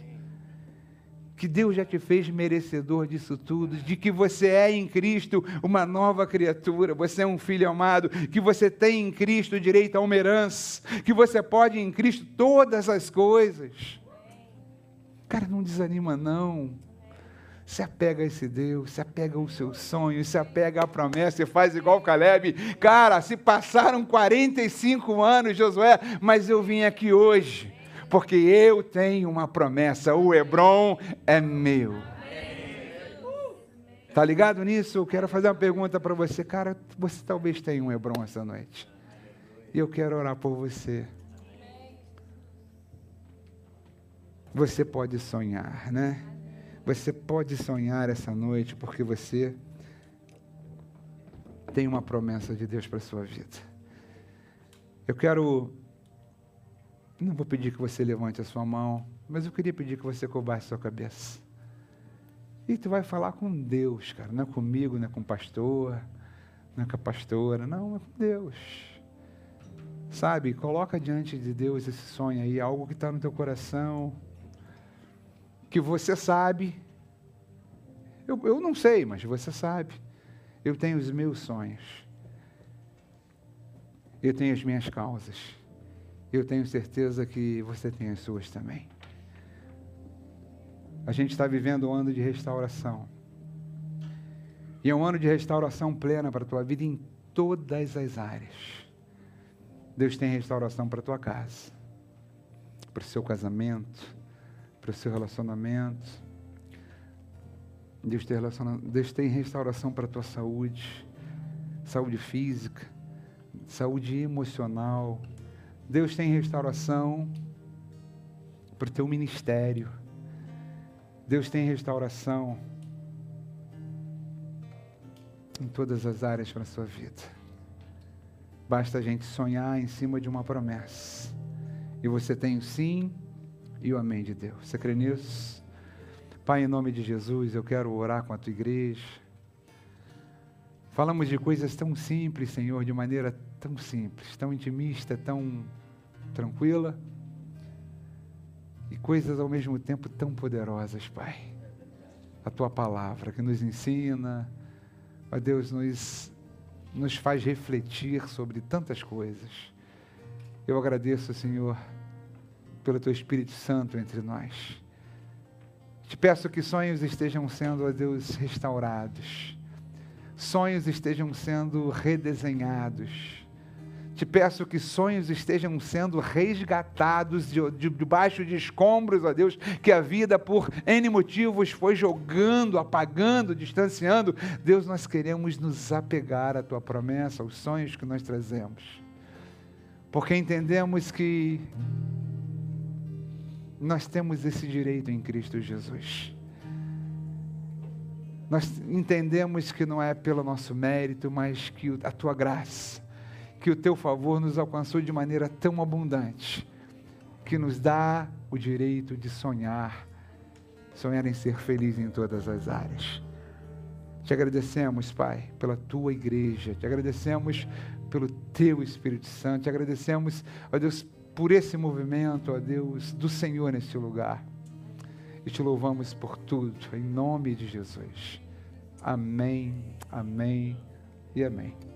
que Deus já te fez merecedor disso tudo, de que você é em Cristo uma nova criatura, você é um filho amado, que você tem em Cristo direito a uma herança, que você pode em Cristo todas as coisas. Cara, não desanima não. Se apega a esse Deus, se apega ao seu sonho, se apega à promessa e faz igual Caleb. Cara, se passaram 45 anos, Josué, mas eu vim aqui hoje porque eu tenho uma promessa: o Hebron é meu. Tá ligado nisso? Eu quero fazer uma pergunta para você, cara. Você talvez tenha um Hebron essa noite. E eu quero orar por você. Você pode sonhar, né? Você pode sonhar essa noite porque você tem uma promessa de Deus para sua vida. Eu quero não vou pedir que você levante a sua mão, mas eu queria pedir que você cobrasse a sua cabeça. E tu vai falar com Deus, cara, não é comigo, não é com o pastor, não é com a pastora, não, é com Deus. Sabe, coloca diante de Deus esse sonho aí, algo que está no teu coração, que você sabe. Eu, eu não sei, mas você sabe. Eu tenho os meus sonhos. Eu tenho as minhas causas. Eu tenho certeza que você tem as suas também. A gente está vivendo um ano de restauração. E é um ano de restauração plena para a tua vida em todas as áreas. Deus tem restauração para a tua casa, para o seu casamento, para o seu relacionamento. Deus tem, Deus tem restauração para a tua saúde, saúde física, saúde emocional, Deus tem restauração para o teu ministério. Deus tem restauração em todas as áreas para a sua vida. Basta a gente sonhar em cima de uma promessa. E você tem o sim e o amém de Deus. Você crê nisso? Pai, em nome de Jesus, eu quero orar com a tua igreja. Falamos de coisas tão simples, Senhor, de maneira tão simples, tão intimista, tão tranquila e coisas ao mesmo tempo tão poderosas, Pai. A tua palavra que nos ensina, ó Deus, nos, nos faz refletir sobre tantas coisas. Eu agradeço, Senhor, pelo teu Espírito Santo entre nós. Te peço que sonhos estejam sendo, ó Deus, restaurados, sonhos estejam sendo redesenhados te peço que sonhos estejam sendo resgatados de, de, debaixo de escombros, ó Deus, que a vida por N motivos foi jogando, apagando, distanciando. Deus, nós queremos nos apegar à tua promessa, aos sonhos que nós trazemos. Porque entendemos que nós temos esse direito em Cristo Jesus. Nós entendemos que não é pelo nosso mérito, mas que a tua graça que o teu favor nos alcançou de maneira tão abundante, que nos dá o direito de sonhar, sonhar em ser feliz em todas as áreas. Te agradecemos, Pai, pela tua igreja, te agradecemos pelo teu Espírito Santo, te agradecemos, ó Deus, por esse movimento, ó Deus, do Senhor neste lugar. e te louvamos por tudo, em nome de Jesus. Amém, amém e amém.